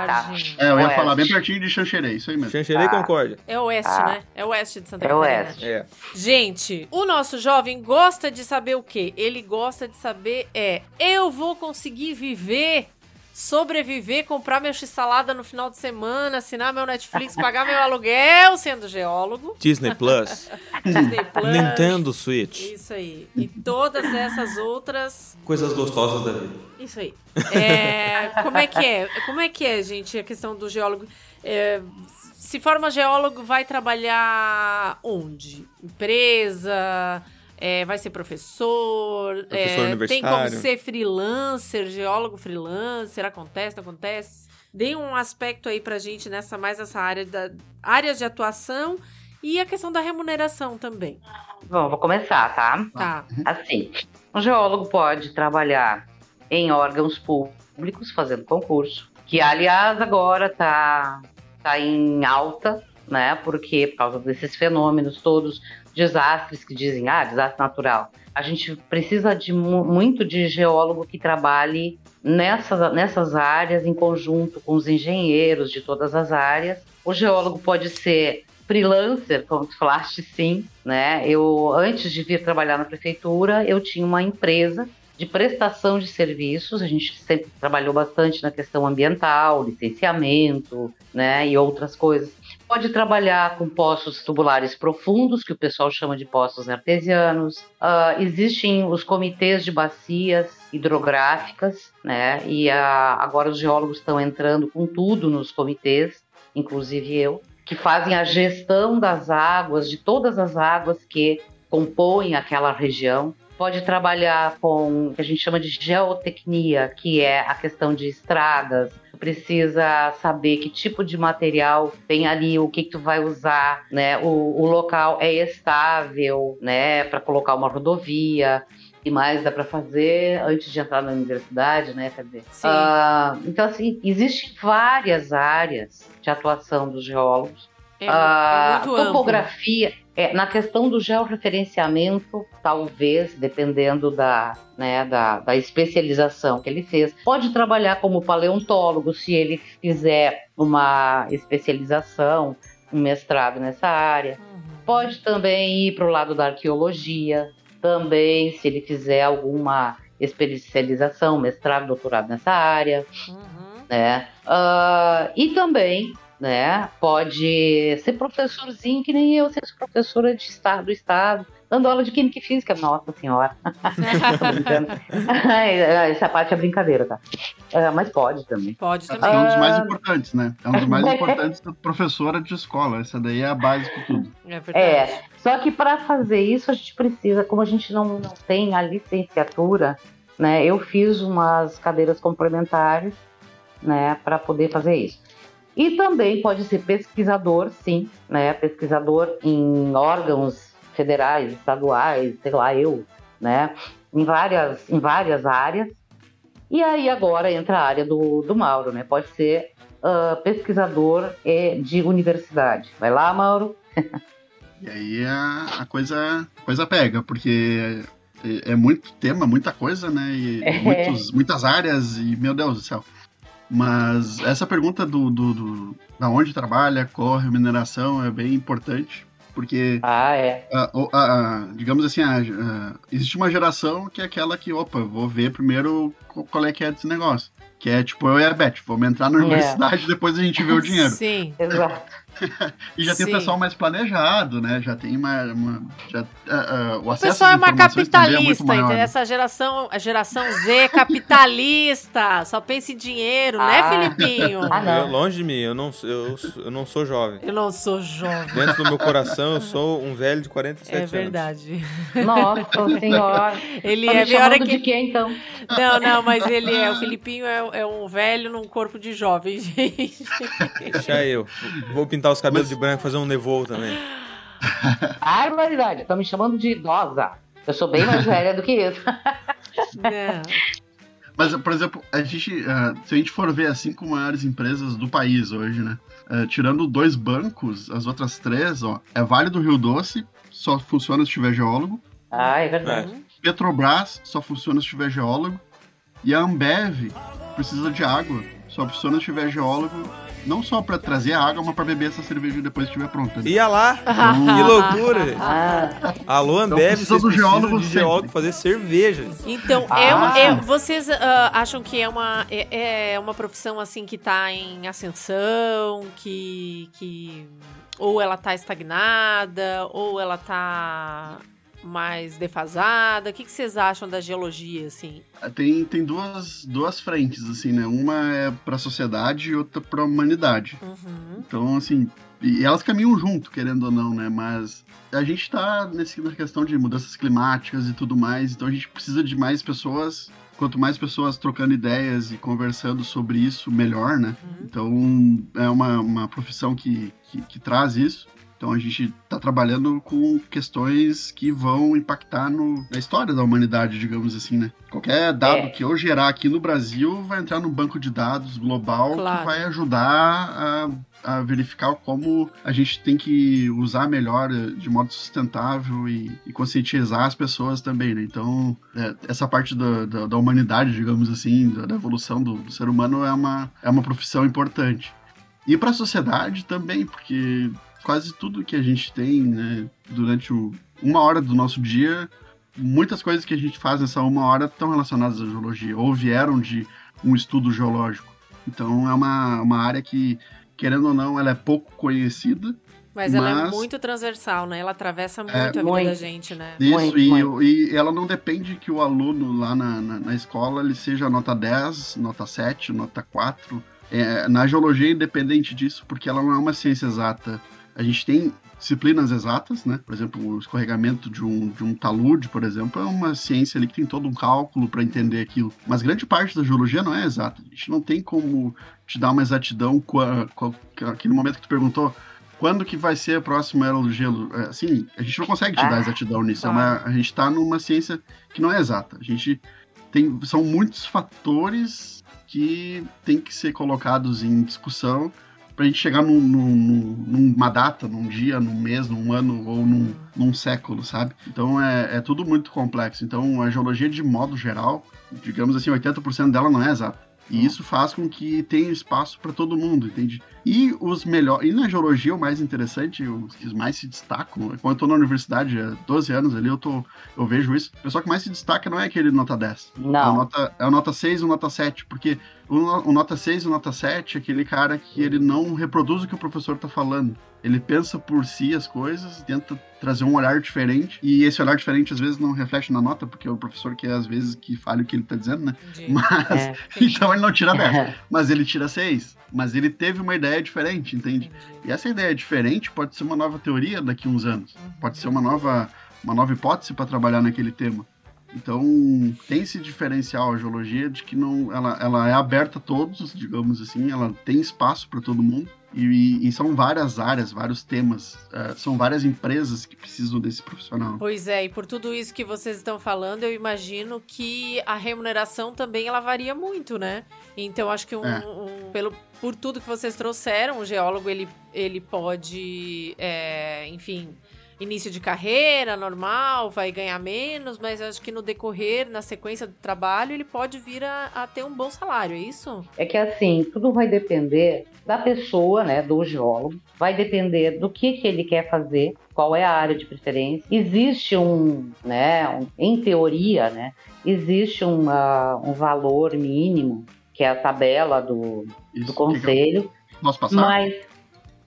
tá. É, eu ia Oeste. falar bem pertinho de Xanxerê, isso aí mesmo. Xanxerê e Ah. Concórdia. É oeste, Ah. né? É oeste de Santa É Catarina. oeste. É. Gente, o nosso jovem gosta de saber o quê? Ele gosta de saber é, eu vou conseguir viver, sobreviver, comprar meu x-salada no final de semana, assinar meu Netflix, (laughs) pagar meu aluguel sendo geólogo, Disney Plus. (laughs) Disney Plus. Nintendo Switch. Isso aí. E todas essas outras Coisas gostosas da vida. Isso aí. É, como é que é? Como é que é, gente, a questão do geólogo? É, se forma geólogo, vai trabalhar onde? Empresa? É, vai ser professor? Professor é, tem como universitário. ser freelancer, geólogo freelancer? Acontece, não acontece? Dê um aspecto aí pra gente nessa mais essa área da áreas de atuação e a questão da remuneração também. Bom, vou começar, tá? Tá. Assim, um geólogo pode trabalhar em órgãos públicos fazendo concurso, que aliás agora tá, tá em alta, né? Porque por causa desses fenômenos todos, desastres que dizem, ah, desastre natural. A gente precisa de mu- muito de geólogo que trabalhe nessas, nessas áreas em conjunto com os engenheiros de todas as áreas. O geólogo pode ser freelancer, como tu falaste, sim, né? Eu antes de vir trabalhar na prefeitura, eu tinha uma empresa de prestação de serviços. A gente sempre trabalhou bastante na questão ambiental, licenciamento, né, e outras coisas. Pode trabalhar com poços tubulares profundos, que o pessoal chama de poços artesianos. Ah, existem os comitês de bacias hidrográficas, né? E ah, agora os geólogos estão entrando com tudo nos comitês, inclusive eu, que fazem a gestão das águas, de todas as águas que compõem aquela região. pode trabalhar com o que a gente chama de geotecnia, que é a questão de estradas. Precisa saber que tipo de material tem ali, o que, que tu vai usar, né? O, o local é estável, né? Para colocar uma rodovia e mais dá para fazer antes de entrar na universidade, né? Quer dizer, Sim. ah, então assim existem várias áreas de atuação dos geólogos. É, Ah, é muito amplo. É, na questão do georreferenciamento, talvez, dependendo da, né, da, da especialização que ele fez, pode trabalhar como paleontólogo se ele fizer uma especialização, um mestrado nessa área. Uhum. Pode também ir para o lado da arqueologia, também se ele fizer alguma especialização, mestrado, doutorado nessa área Uhum. né? Ah, e também, né, pode ser professorzinho, que nem eu, ser professora de estado, do estado, dando aula de química e física, nossa senhora. (laughs) (laughs) Essa parte é brincadeira, tá? Ah, mas pode também. Pode É também. um dos mais Ah. importantes, né? É um dos mais importantes da professora de escola. Essa daí é a base de tudo. (laughs) É verdade. É, só que para fazer isso a gente precisa, como a gente não, não tem a licenciatura, né? Eu fiz umas cadeiras complementares, né, para poder fazer isso. E também pode ser pesquisador, sim, né? Pesquisador em órgãos federais, estaduais, sei lá, eu, né? Em várias, em várias áreas. E aí agora entra a área do, do Mauro, né? Pode ser ah, pesquisador de universidade. Vai lá, Mauro. E aí a, a coisa, a coisa pega, porque é, é muito tema, muita coisa, né? E É. muitos, muitas áreas, e meu Deus do céu. Mas essa pergunta do, do, do da onde trabalha, qual a remuneração é bem importante, porque Ah, é. a- a- a- digamos assim, a- a- existe uma geração que é aquela que, opa, vou ver primeiro qual é que é desse negócio. Que é tipo eu e a Beth, vamos entrar na É. universidade depois a gente vê o dinheiro. Sim. Exato. E já tem Sim. o pessoal mais planejado, né? Já tem uma. uma- já, ah, ah, o O acesso pessoal é mais também é capitalista, né? Essa geração, a geração Z capitalista, (laughs) só pensa em dinheiro, né, Ah. Filipinho? Ah, não. Eu- longe de mim, eu não, eu, eu não sou jovem. Eu não sou jovem. Dentro do meu coração, eu sou um velho de 47 É anos. verdade. Nossa (laughs) senhora. Ele Tá me é pior é de que. quê, então? Não, não, mas (laughs) ele é. O Filipinho é, é um velho num corpo de jovem, gente. Deixa eu. Vou pintar os cabelos de branco, fazer um nevoo também. (laughs) Barbaridade. Estão me chamando de idosa. Eu sou bem mais velha do que isso. Não. Mas, por exemplo, a gente, ah, se a gente for ver as cinco maiores empresas do país hoje, né? ah, tirando dois bancos, as outras três, ó, é Vale do Rio Doce, só funciona se tiver geólogo. Ah, é verdade. Petrobras só funciona se tiver geólogo. E a Ambev precisa de água, só funciona se tiver geólogo. Não só pra trazer a água, mas pra beber essa cerveja depois que estiver pronta. né? Ia lá! Que (laughs) loucura! gente. Ah, Alô, Ambev, precisa vocês do geólogo de geólogo fazer cerveja. Então, Ah. é uma- é- vocês ah, acham que é uma, é, é uma profissão assim que tá em ascensão, que, que ou ela tá estagnada, ou ela tá mais defasada? O que, que vocês acham da geologia, assim? Tem, tem duas, duas frentes, assim, né? Uma é pra sociedade e outra pra humanidade. Uhum. Então, assim, e elas caminham junto, querendo ou não, né? Mas a gente tá nesse, na questão de mudanças climáticas e tudo mais, então a gente precisa de mais pessoas. Quanto mais pessoas trocando ideias e conversando sobre isso, melhor, né? Então, é uma, uma profissão que, que, que traz isso. Então, a gente tá trabalhando com questões que vão impactar no, na história da humanidade, digamos assim, né? Qualquer dado É. que eu gerar aqui no Brasil vai entrar num banco de dados global Claro. que vai ajudar a, a verificar como a gente tem que usar melhor eh, de modo sustentável e, e conscientizar as pessoas também, né? Então, é, essa parte da, da, da humanidade, digamos assim, da, da evolução do, do ser humano é uma, é uma profissão importante. E para a sociedade também, porque quase tudo que a gente tem né, durante o, uma hora do nosso dia, muitas coisas que a gente faz nessa uma hora estão relacionadas à geologia, ou vieram de um estudo geológico. Então é uma, uma área que, querendo ou não, ela é pouco conhecida. Mas, ela é Mas- muito transversal, né? Ela atravessa muito É, a vida muito. da gente, né? Isso, Muito, e, muito. e ela não depende que o aluno lá na, na, na escola ele seja nota 10, nota 7, nota 4. É, na geologia, independente disso, porque ela não é uma ciência exata. A gente tem disciplinas exatas, né? Por exemplo, o escorregamento de um, de um talude, por exemplo, é uma ciência ali que tem todo um cálculo para entender aquilo. Mas grande parte da geologia não é exata. A gente não tem como te dar uma exatidão com, a, com a, aquele momento que tu perguntou quando que vai ser a próxima era do gelo? É, assim, a gente não consegue te dar Ah, exatidão nisso. É uma- a gente está numa ciência que não é exata. A gente tem, são muitos fatores que tem que ser colocados em discussão para a gente chegar num- num- numa data, num dia, num mês, num ano ou num, num século, sabe? Então é, é tudo muito complexo. Então a geologia, de modo geral, digamos assim, 80% dela não é exata. E isso faz com que tenha espaço para todo mundo, entende? E os melhores. E na geologia, o mais interessante, os que mais se destacam, quando eu tô na universidade há 12 anos ali, eu, tô, eu vejo isso. O pessoal que mais se destaca não é aquele nota 10. É o Não. nota, é o nota 6 e o nota 7, porque o, o nota 6 e o nota 7 é aquele cara que ele não reproduz o que o professor tá falando. Ele pensa por si as coisas, tenta trazer um olhar diferente, e esse olhar diferente às vezes não reflete na nota, porque é o professor que às vezes que fala o que ele tá dizendo, né? Entendi. Mas, É. (laughs) então ele não tira 10, (laughs) mas ele tira 6. Mas ele teve uma ideia diferente, entende? E essa ideia diferente pode ser uma nova teoria daqui a uns anos. Pode ser uma nova, uma nova hipótese para trabalhar naquele tema. Então, tem esse diferencial a geologia de que não, ela, ela é aberta a todos, digamos assim, ela tem espaço para todo mundo. E, e são várias áreas, vários temas, eh, são várias empresas que precisam desse profissional. Pois é, e por tudo isso que vocês estão falando, eu imagino que a remuneração também ela varia muito, né? Então acho que um, É. um- pelo por tudo que vocês trouxeram, o geólogo ele, ele pode, é, enfim, início de carreira normal, vai ganhar menos, mas acho que no decorrer, na sequência do trabalho, ele pode vir a, a ter um bom salário, é isso? É que assim, tudo vai depender da pessoa, né, do geólogo, vai depender do que, que ele quer fazer, qual é a área de preferência. Existe um, né, um- em teoria, né, existe um, ah, um valor mínimo, que é a tabela do, Isso. do O que que conselho, eu- Posso passar? mas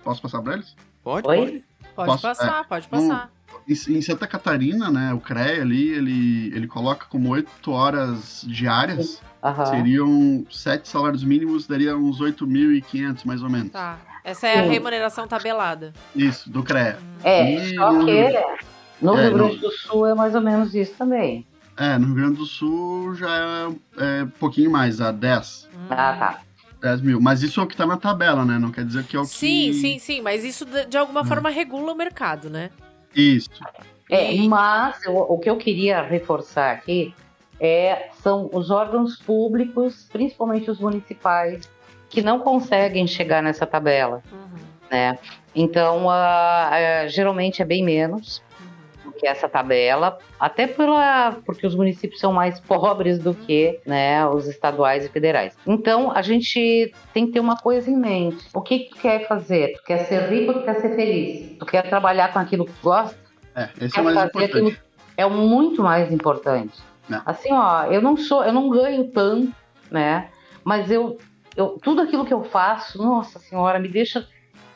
Posso passar para eles? Pode, Oi? pode. Pode Posso- passar, pode passar. Em, em Santa Catarina, né, o CREA ali, ele, ele coloca como 8 horas diárias, aham, seriam 7 salários mínimos, daria uns 8.500 mais ou menos. Tá. Essa é a remuneração tabelada. Isso, do CREA. é, E só no- que no É, Rio Grande no- do Sul é mais ou menos isso também. É, no Rio Grande do Sul já é, é um pouquinho mais, a 10. Hum. Ah, tá. 10 mil. Mas isso é o que tá na tabela, né? Não quer dizer que é o que. Sim, sim, sim, mas isso de alguma Hum. forma regula o mercado, né? Isso. É, mas eu- o que eu queria reforçar aqui é, são os órgãos públicos, principalmente os municipais, que não conseguem chegar nessa tabela, Uhum, né? Então, ah, ah, geralmente é bem menos que essa tabela, até pela, porque os municípios são mais pobres do que né, os estaduais e federais. Então, a gente tem que ter uma coisa em mente. O que que tu quer fazer? Tu quer ser rico ou tu quer ser feliz? Tu quer trabalhar com aquilo que tu gosta? É, esse é quer o mais fazer importante. aquilo é o muito mais importante. Não. Assim, ó, eu não sou, eu não ganho tanto, né? Mas eu, eu tudo aquilo que eu faço, nossa senhora, me deixa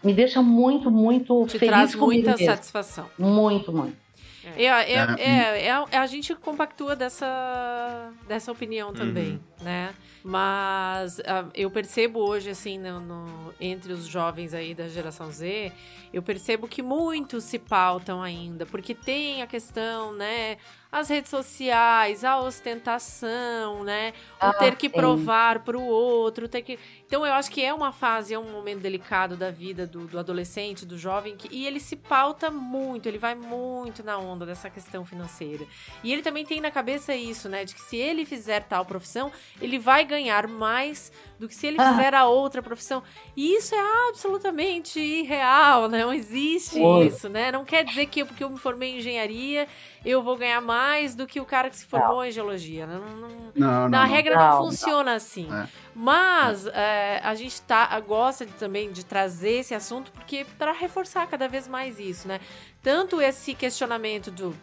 me deixa muito, muito Te feliz traz muita mesmo. satisfação. Muito, muito. É, é, É, é, é, a- a gente compactua dessa, dessa opinião também, né? Mas ah, eu percebo hoje, assim, no, no- entre os jovens aí da geração Z, eu percebo que muitos se pautam ainda, porque tem a questão, né? As redes sociais, a ostentação, né? O Ah, ter que provar pro outro, ter que. Então eu acho que é uma fase, é um momento delicado da vida do, do adolescente, do jovem, que, e ele se pauta muito, ele vai muito na onda dessa questão financeira. E ele também tem na cabeça isso, né? De que se ele fizer tal profissão, ele vai ganhar mais do que se ele Ah. fizer a outra profissão. E isso é absolutamente irreal, né? Não existe Oi. isso, né? Não quer dizer que eu, porque eu me formei em engenharia, eu vou ganhar mais do que o cara que se formou em geologia. né? Não, não, Não, não. na não. regra não, Não, funciona assim. É. Mas é, a gente tá, gosta de- também de trazer esse assunto porque para reforçar cada vez mais isso, né? Tanto esse questionamento do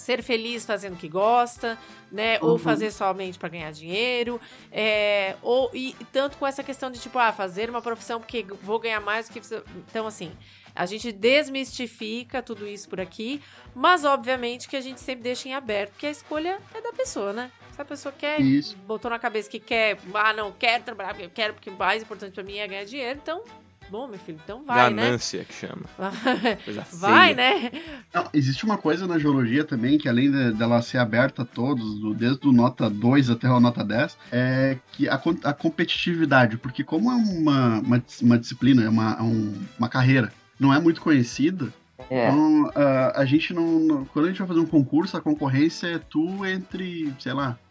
ser feliz fazendo o que gosta, né? Ou Uhum. fazer somente para ganhar dinheiro, é, ou e tanto com essa questão de tipo, ah, fazer uma profissão porque vou ganhar mais do que então assim, a gente desmistifica tudo isso por aqui, mas obviamente que a gente sempre deixa em aberto, porque a escolha é da pessoa, né? Se a pessoa quer, Isso. botou na cabeça que quer, ah, não, quero trabalhar, porque eu quero, porque o mais importante pra mim é ganhar dinheiro, então Bom, meu filho, então vai, Ganância que chama. né? (laughs) Vai, né? Não, existe uma coisa na geologia também, que além de- dela ser aberta a todos, do- desde o nota 2 até a nota 10, é que a, a competitividade, porque como é uma, uma, uma disciplina, é uma, é um- uma carreira, não é muito conhecida, É. então a, a gente não, não- Quando a gente vai fazer um concurso, a concorrência é tu entre, sei lá, 500.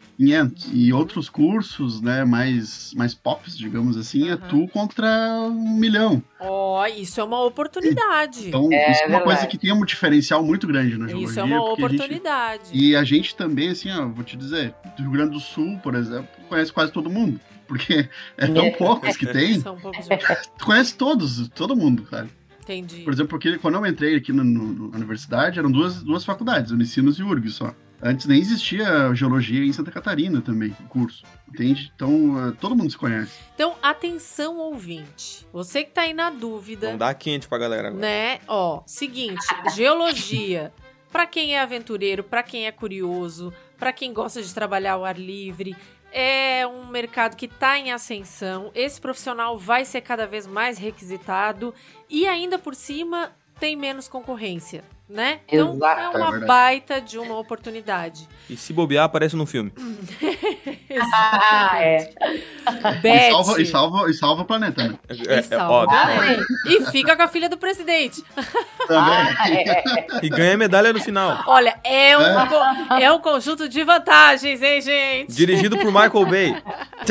E outros cursos, né, mais, mais pops, digamos assim, é Aham. tu contra um milhão. Ó, isso é uma oportunidade. Então, É isso é uma verdade. coisa que tem um diferencial muito grande na geologia. isso é uma porque a gente- oportunidade. e a gente também, assim, ó, vou te dizer, do Rio Grande do Sul, por exemplo, conhece quase todo mundo. (laughs) Porque é tão É. poucos que tem, São pouco de... (laughs) tu conhece todos, todo mundo, cara. Entendi. Por exemplo, porque quando eu entrei aqui no- no- na universidade, eram duas, duas faculdades, Unicinos e URG só. Antes nem existia geologia em Santa Catarina também, o curso. Entende? Então, eh, todo mundo se conhece. Então, atenção, ouvinte. Você que tá aí na dúvida, Não dá quente pra galera agora. né? Ó, seguinte, geologia. Pra quem é aventureiro, pra quem é curioso, pra quem gosta de trabalhar ao ar livre, é um mercado que tá em ascensão. Esse profissional vai ser cada vez mais requisitado e ainda por cima tem menos concorrência, né? Então Exato, é é uma verdade. baita de uma oportunidade. E se bobear, aparece no filme. (laughs) Ah, é. E Beth. salva, e, salva, e salva o planeta, né? É, E é, é salva óbvio. o planeta. E fica com a filha do presidente. Também. Ah, é. E ganha medalha no final. Olha, é um, co- é um conjunto de vantagens, hein, gente? Dirigido por Michael Bay. (laughs)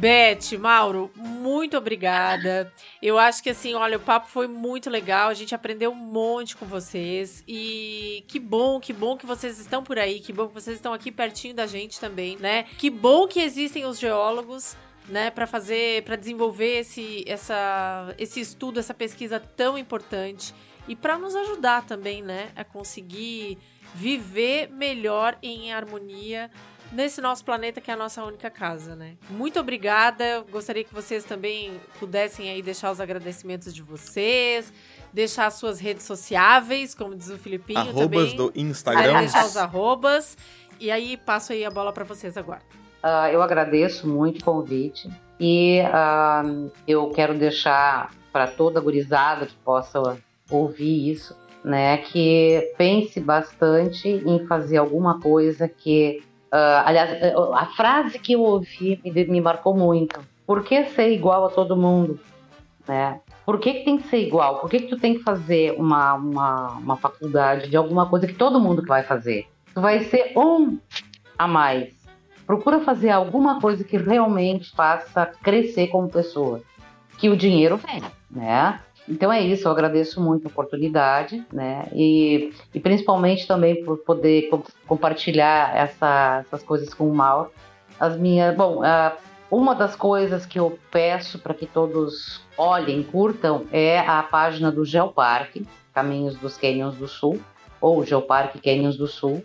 Beth, Mauro, muito obrigada. Eu acho que assim, olha, o papo foi muito legal. A gente aprendeu um monte com vocês. E que bom, que bom que vocês estão por aí. Que bom que vocês estão aqui pertinho da gente também, né? Que bom que existem os geólogos. Né, para fazer, para desenvolver esse, essa, esse estudo, essa pesquisa tão importante e para nos ajudar também, né, a conseguir viver melhor em harmonia nesse nosso planeta que é a nossa única casa, né? Muito obrigada. Eu gostaria que vocês também pudessem aí deixar os agradecimentos de vocês, deixar as suas redes sociáveis, como diz o Filipinho Arrobas também. do Instagram. deixar os arrobas. E aí passo aí a bola para vocês agora. Ah, eu agradeço muito o convite e ah, eu quero deixar para toda gurizada que possa ouvir isso, né, que pense bastante em fazer alguma coisa que, ah, aliás, a frase que eu ouvi me, me marcou muito. Por que ser igual a todo mundo, né? Por que, que tem que ser igual? Por que, que tu tem que fazer uma, uma, uma faculdade de alguma coisa que todo mundo vai fazer? Tu vai ser um a mais procura fazer alguma coisa que realmente faça crescer como pessoa, que o dinheiro vem, né? Então é isso, eu agradeço muito a oportunidade, né? E, e principalmente também por poder co- compartilhar essa- essas coisas com o Mauro. As minhas, bom, ah, uma das coisas que eu peço para que todos olhem, curtam, é a página do Geoparque, Caminhos dos Canyons do Sul, ou Geoparque Canyons do Sul,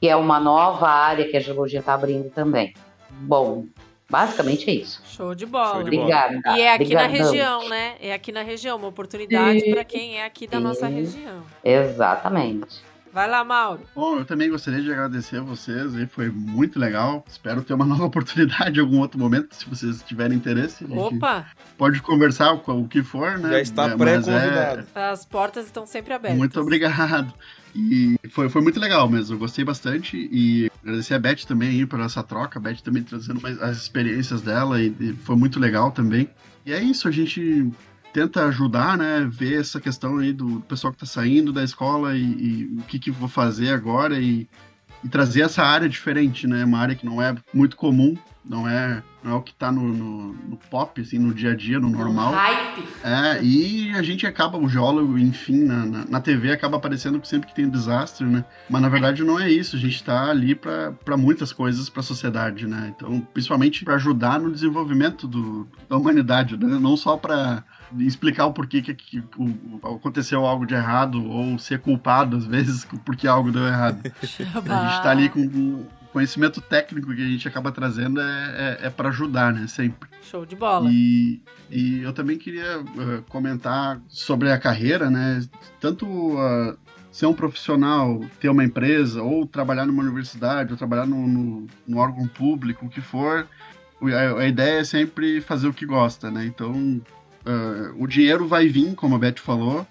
que é uma nova área que a geologia está abrindo também. Bom, basicamente é isso. Show de bola. Show de bola. Obrigada. E é aqui na Obrigadão. região, né? É aqui na região, uma oportunidade para quem é aqui da nossa Sim. região. Exatamente. Vai lá, Mauro. Bom, eu também gostaria de agradecer a vocês, aí foi muito legal. Espero ter uma (laughs) nova oportunidade em algum outro momento, se vocês tiverem interesse. A gente Opa, Pode conversar com o que for, né? Já está É, mas pré-convidado. as portas estão sempre é- abertas. Muito obrigado. E foi, foi muito legal mesmo, eu gostei bastante. E agradecer a Beth também aí por essa troca, a Beth também trazendo mais as experiências dela, e, e foi muito legal também. E é isso, a gente tenta ajudar, né? Ver essa questão aí do pessoal que tá saindo da escola e, e o que, que vou fazer agora e, e trazer essa área diferente, né? Uma área que não é muito comum, não é, não é o que tá no, no, no pop, assim, no dia a dia, no normal. Hype. É, e a gente acaba, o geólogo, enfim, na, na, na TV acaba aparecendo sempre que tem um desastre, né? Mas na verdade não é isso, a gente tá ali para muitas coisas para a sociedade, né? Então, principalmente para ajudar no desenvolvimento do, da humanidade, né? Não só para explicar o porquê que, que o- aconteceu algo de errado ou ser culpado às vezes (laughs) porque algo deu errado. (laughs) A gente tá ali com conhecimento técnico que a gente acaba trazendo é, é, é para ajudar, né? Sempre. Show de bola. E, e eu também queria uh, comentar sobre a carreira, né? Tanto uh, ser um profissional, ter uma empresa, ou trabalhar numa universidade, ou trabalhar no, no, no órgão público, o que for, a, a ideia é sempre fazer o que gosta, né? Então, ah, o dinheiro vai vir, como a Beth falou,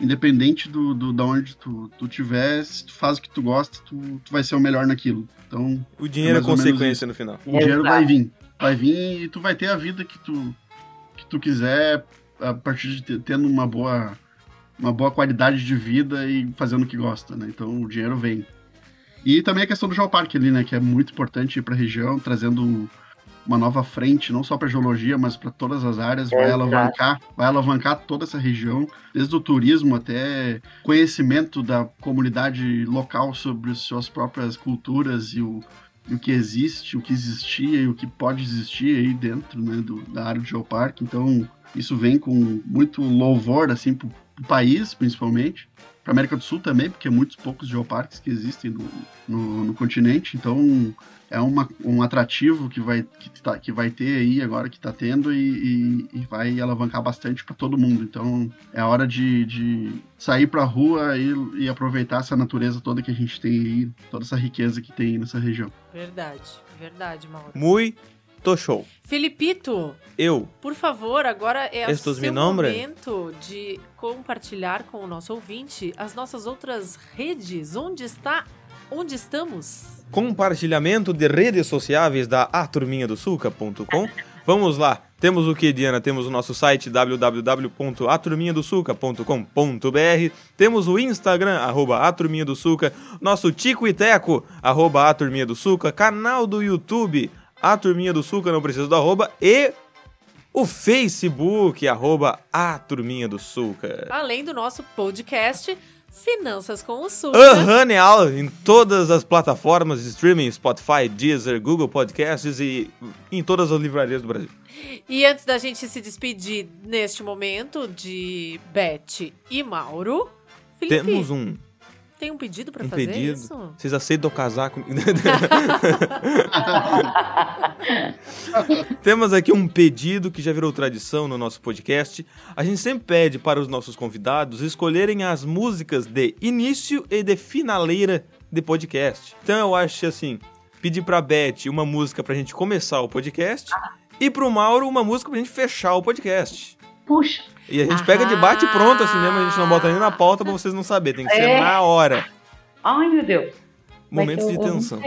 independente do, do da onde tu, tu tiver, se tu faz o que tu gosta, tu, tu vai ser o melhor naquilo. Então, O dinheiro é menos consequência no final. o dinheiro Exato. vai vir. Vai vir e tu vai ter a vida que tu, que tu quiser a partir de ter, tendo uma boa, uma boa qualidade de vida e fazendo o que gosta, né? Então o dinheiro vem. E também a questão do Geoparque ali, né? Que é muito importante para a região, trazendo uma nova frente, não só para geologia, mas para todas as áreas. Vai alavancar, vai alavancar toda essa região, desde o turismo até conhecimento da comunidade local sobre as suas próprias culturas e o, e o que existe, o que existia e o que pode existir aí dentro né, do- da área do Geoparque. Então, isso vem com muito louvor assim, para o país, principalmente. Para América do Sul também, porque é muitos poucos geoparques que existem no, no, no continente. Então, é uma, um atrativo que vai, que, tá, que vai ter aí agora, que está tendo, e, e- e vai alavancar bastante para todo mundo. Então, é hora de, de sair para a rua e, e aproveitar essa natureza toda que a gente tem aí, toda essa riqueza que tem nessa região. Verdade, verdade, Mauro. Muito show. Felipito, Eu, por favor, agora é o seu momento de compartilhar com o nosso ouvinte as nossas outras redes. Onde está? Onde estamos? compartilhamento de redes sociáveis da aturminhadosuca.com. Vamos lá. Temos o que, Diana? Temos o nosso site www.aturminhadosuca.com.br. Temos o Instagram, arroba Aturminha do Suca. Nosso Tico e Teco, arroba Aturminha do Suca. Canal do YouTube, Aturminha do Suca, não precisa do arroba. E o Facebook, arroba Aturminha do Suca. Além do nosso podcast Finanças com o Sul. Aham, Neal, em todas as plataformas de streaming, Spotify, Deezer, Google Podcasts e em todas as livrarias do Brasil. E antes da gente se despedir neste momento de Beth e Mauro, Felipe, Temos um, tem um pedido pra um fazer pedido. isso? Vocês aceitam casar comigo? (laughs) Temos aqui um pedido que já virou tradição no nosso podcast. A gente sempre pede para os nossos convidados escolherem as músicas de início e de finaleira de podcast. Então eu acho assim, pedir pra Beth uma música pra gente começar o podcast e pro Mauro uma música pra gente fechar o podcast. Puxa, E a gente pega de bate e pronto assim mesmo, a gente não bota nem na pauta pra vocês não saberem, tem que ser É. na hora. ai meu Deus. Momentos eu- de eu não tensão.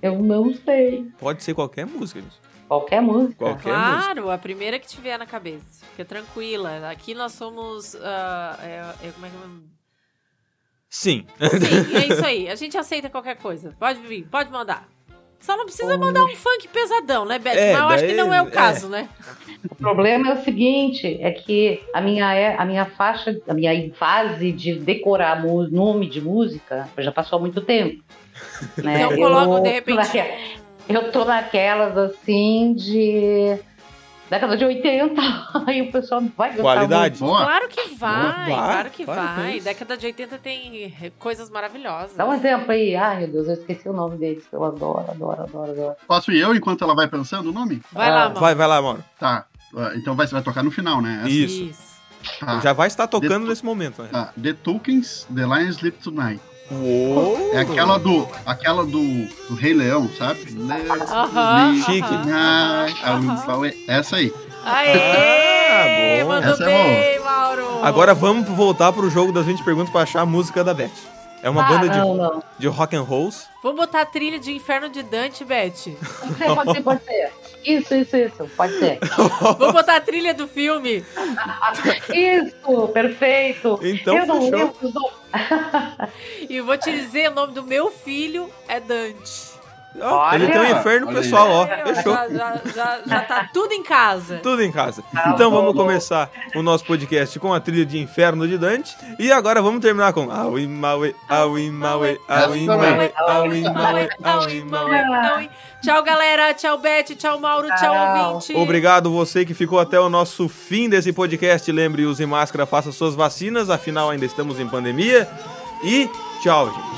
Eu não sei. Pode ser qualquer música, gente. Qualquer música. Qualquer música. Claro, a primeira que tiver na cabeça. Fica tranquila. Aqui nós somos. ah, é- é- como é que é? Sim. Sim, é (laughs) isso aí. A gente aceita qualquer coisa. Pode vir, pode mandar. Só não precisa mandar um funk pesadão, né, Beth? É, Mas eu acho que não é o é. caso, né? O problema é o seguinte, é que a minha, é- a minha faixa, a minha fase de decorar nome de música já passou há muito tempo. né? Então coloca, de repente, (laughs) Eu tô naquelas assim de década de 80, (laughs) aí o pessoal vai gostar Qualidade. Boa. Claro que vai, Boa. claro que Vai. Década de 80 tem coisas maravilhosas. Dá um exemplo aí. Ai, meu Deus, eu esqueci o nome deles, que eu adoro, adoro, adoro, adoro. Posso ir eu enquanto ela vai pensando o nome? Vai lá, Ah, mano. Vai, vai lá, mano. Tá. ah, Então vai, você vai tocar no final, né? Essa- Isso. Tá. Já vai estar tocando Deto- nesse momento, né? Tá. The Tokens, The Lion Sleep Tonight. Uou! É aquela do. Aquela do, do Rei Leão, sabe? Aham, Chique. aham, aham. Essa aí. Aê! Ah, bom. mandou Essa é bem, Mauro! Agora vamos voltar pro jogo das 20 perguntas pra achar a música da Beth. É uma Ah, banda de, não, não. de rock and rolls. Vamos botar a trilha de Inferno de Dante, Beth. (laughs) Pode ser, pode ser. Isso, isso, isso. Pode ser. (laughs) Vamos botar a trilha do filme. (laughs) Isso, perfeito. Então eu não fechou. lembro os nomes. E vou te dizer, o nome do meu filho é Dante. Ó, ele Olha. tem um inferno Olha pessoal, ó. Fechou. Já, já, já, já tá tudo em casa. Tudo em casa. Então vamos começar o nosso podcast com a trilha de Inferno de Dante. E agora vamos terminar com Aui Maui, Aui Maui, Aui Maui, Aui Maui, Aui Maui. Tchau, galera. Tchau, Beth. Tchau, Mauro. Tchau, Tchau. ouvinte. Obrigado você que ficou até o nosso fim desse podcast. Lembre, use máscara, faça suas vacinas, afinal ainda estamos em pandemia. E tchau, gente.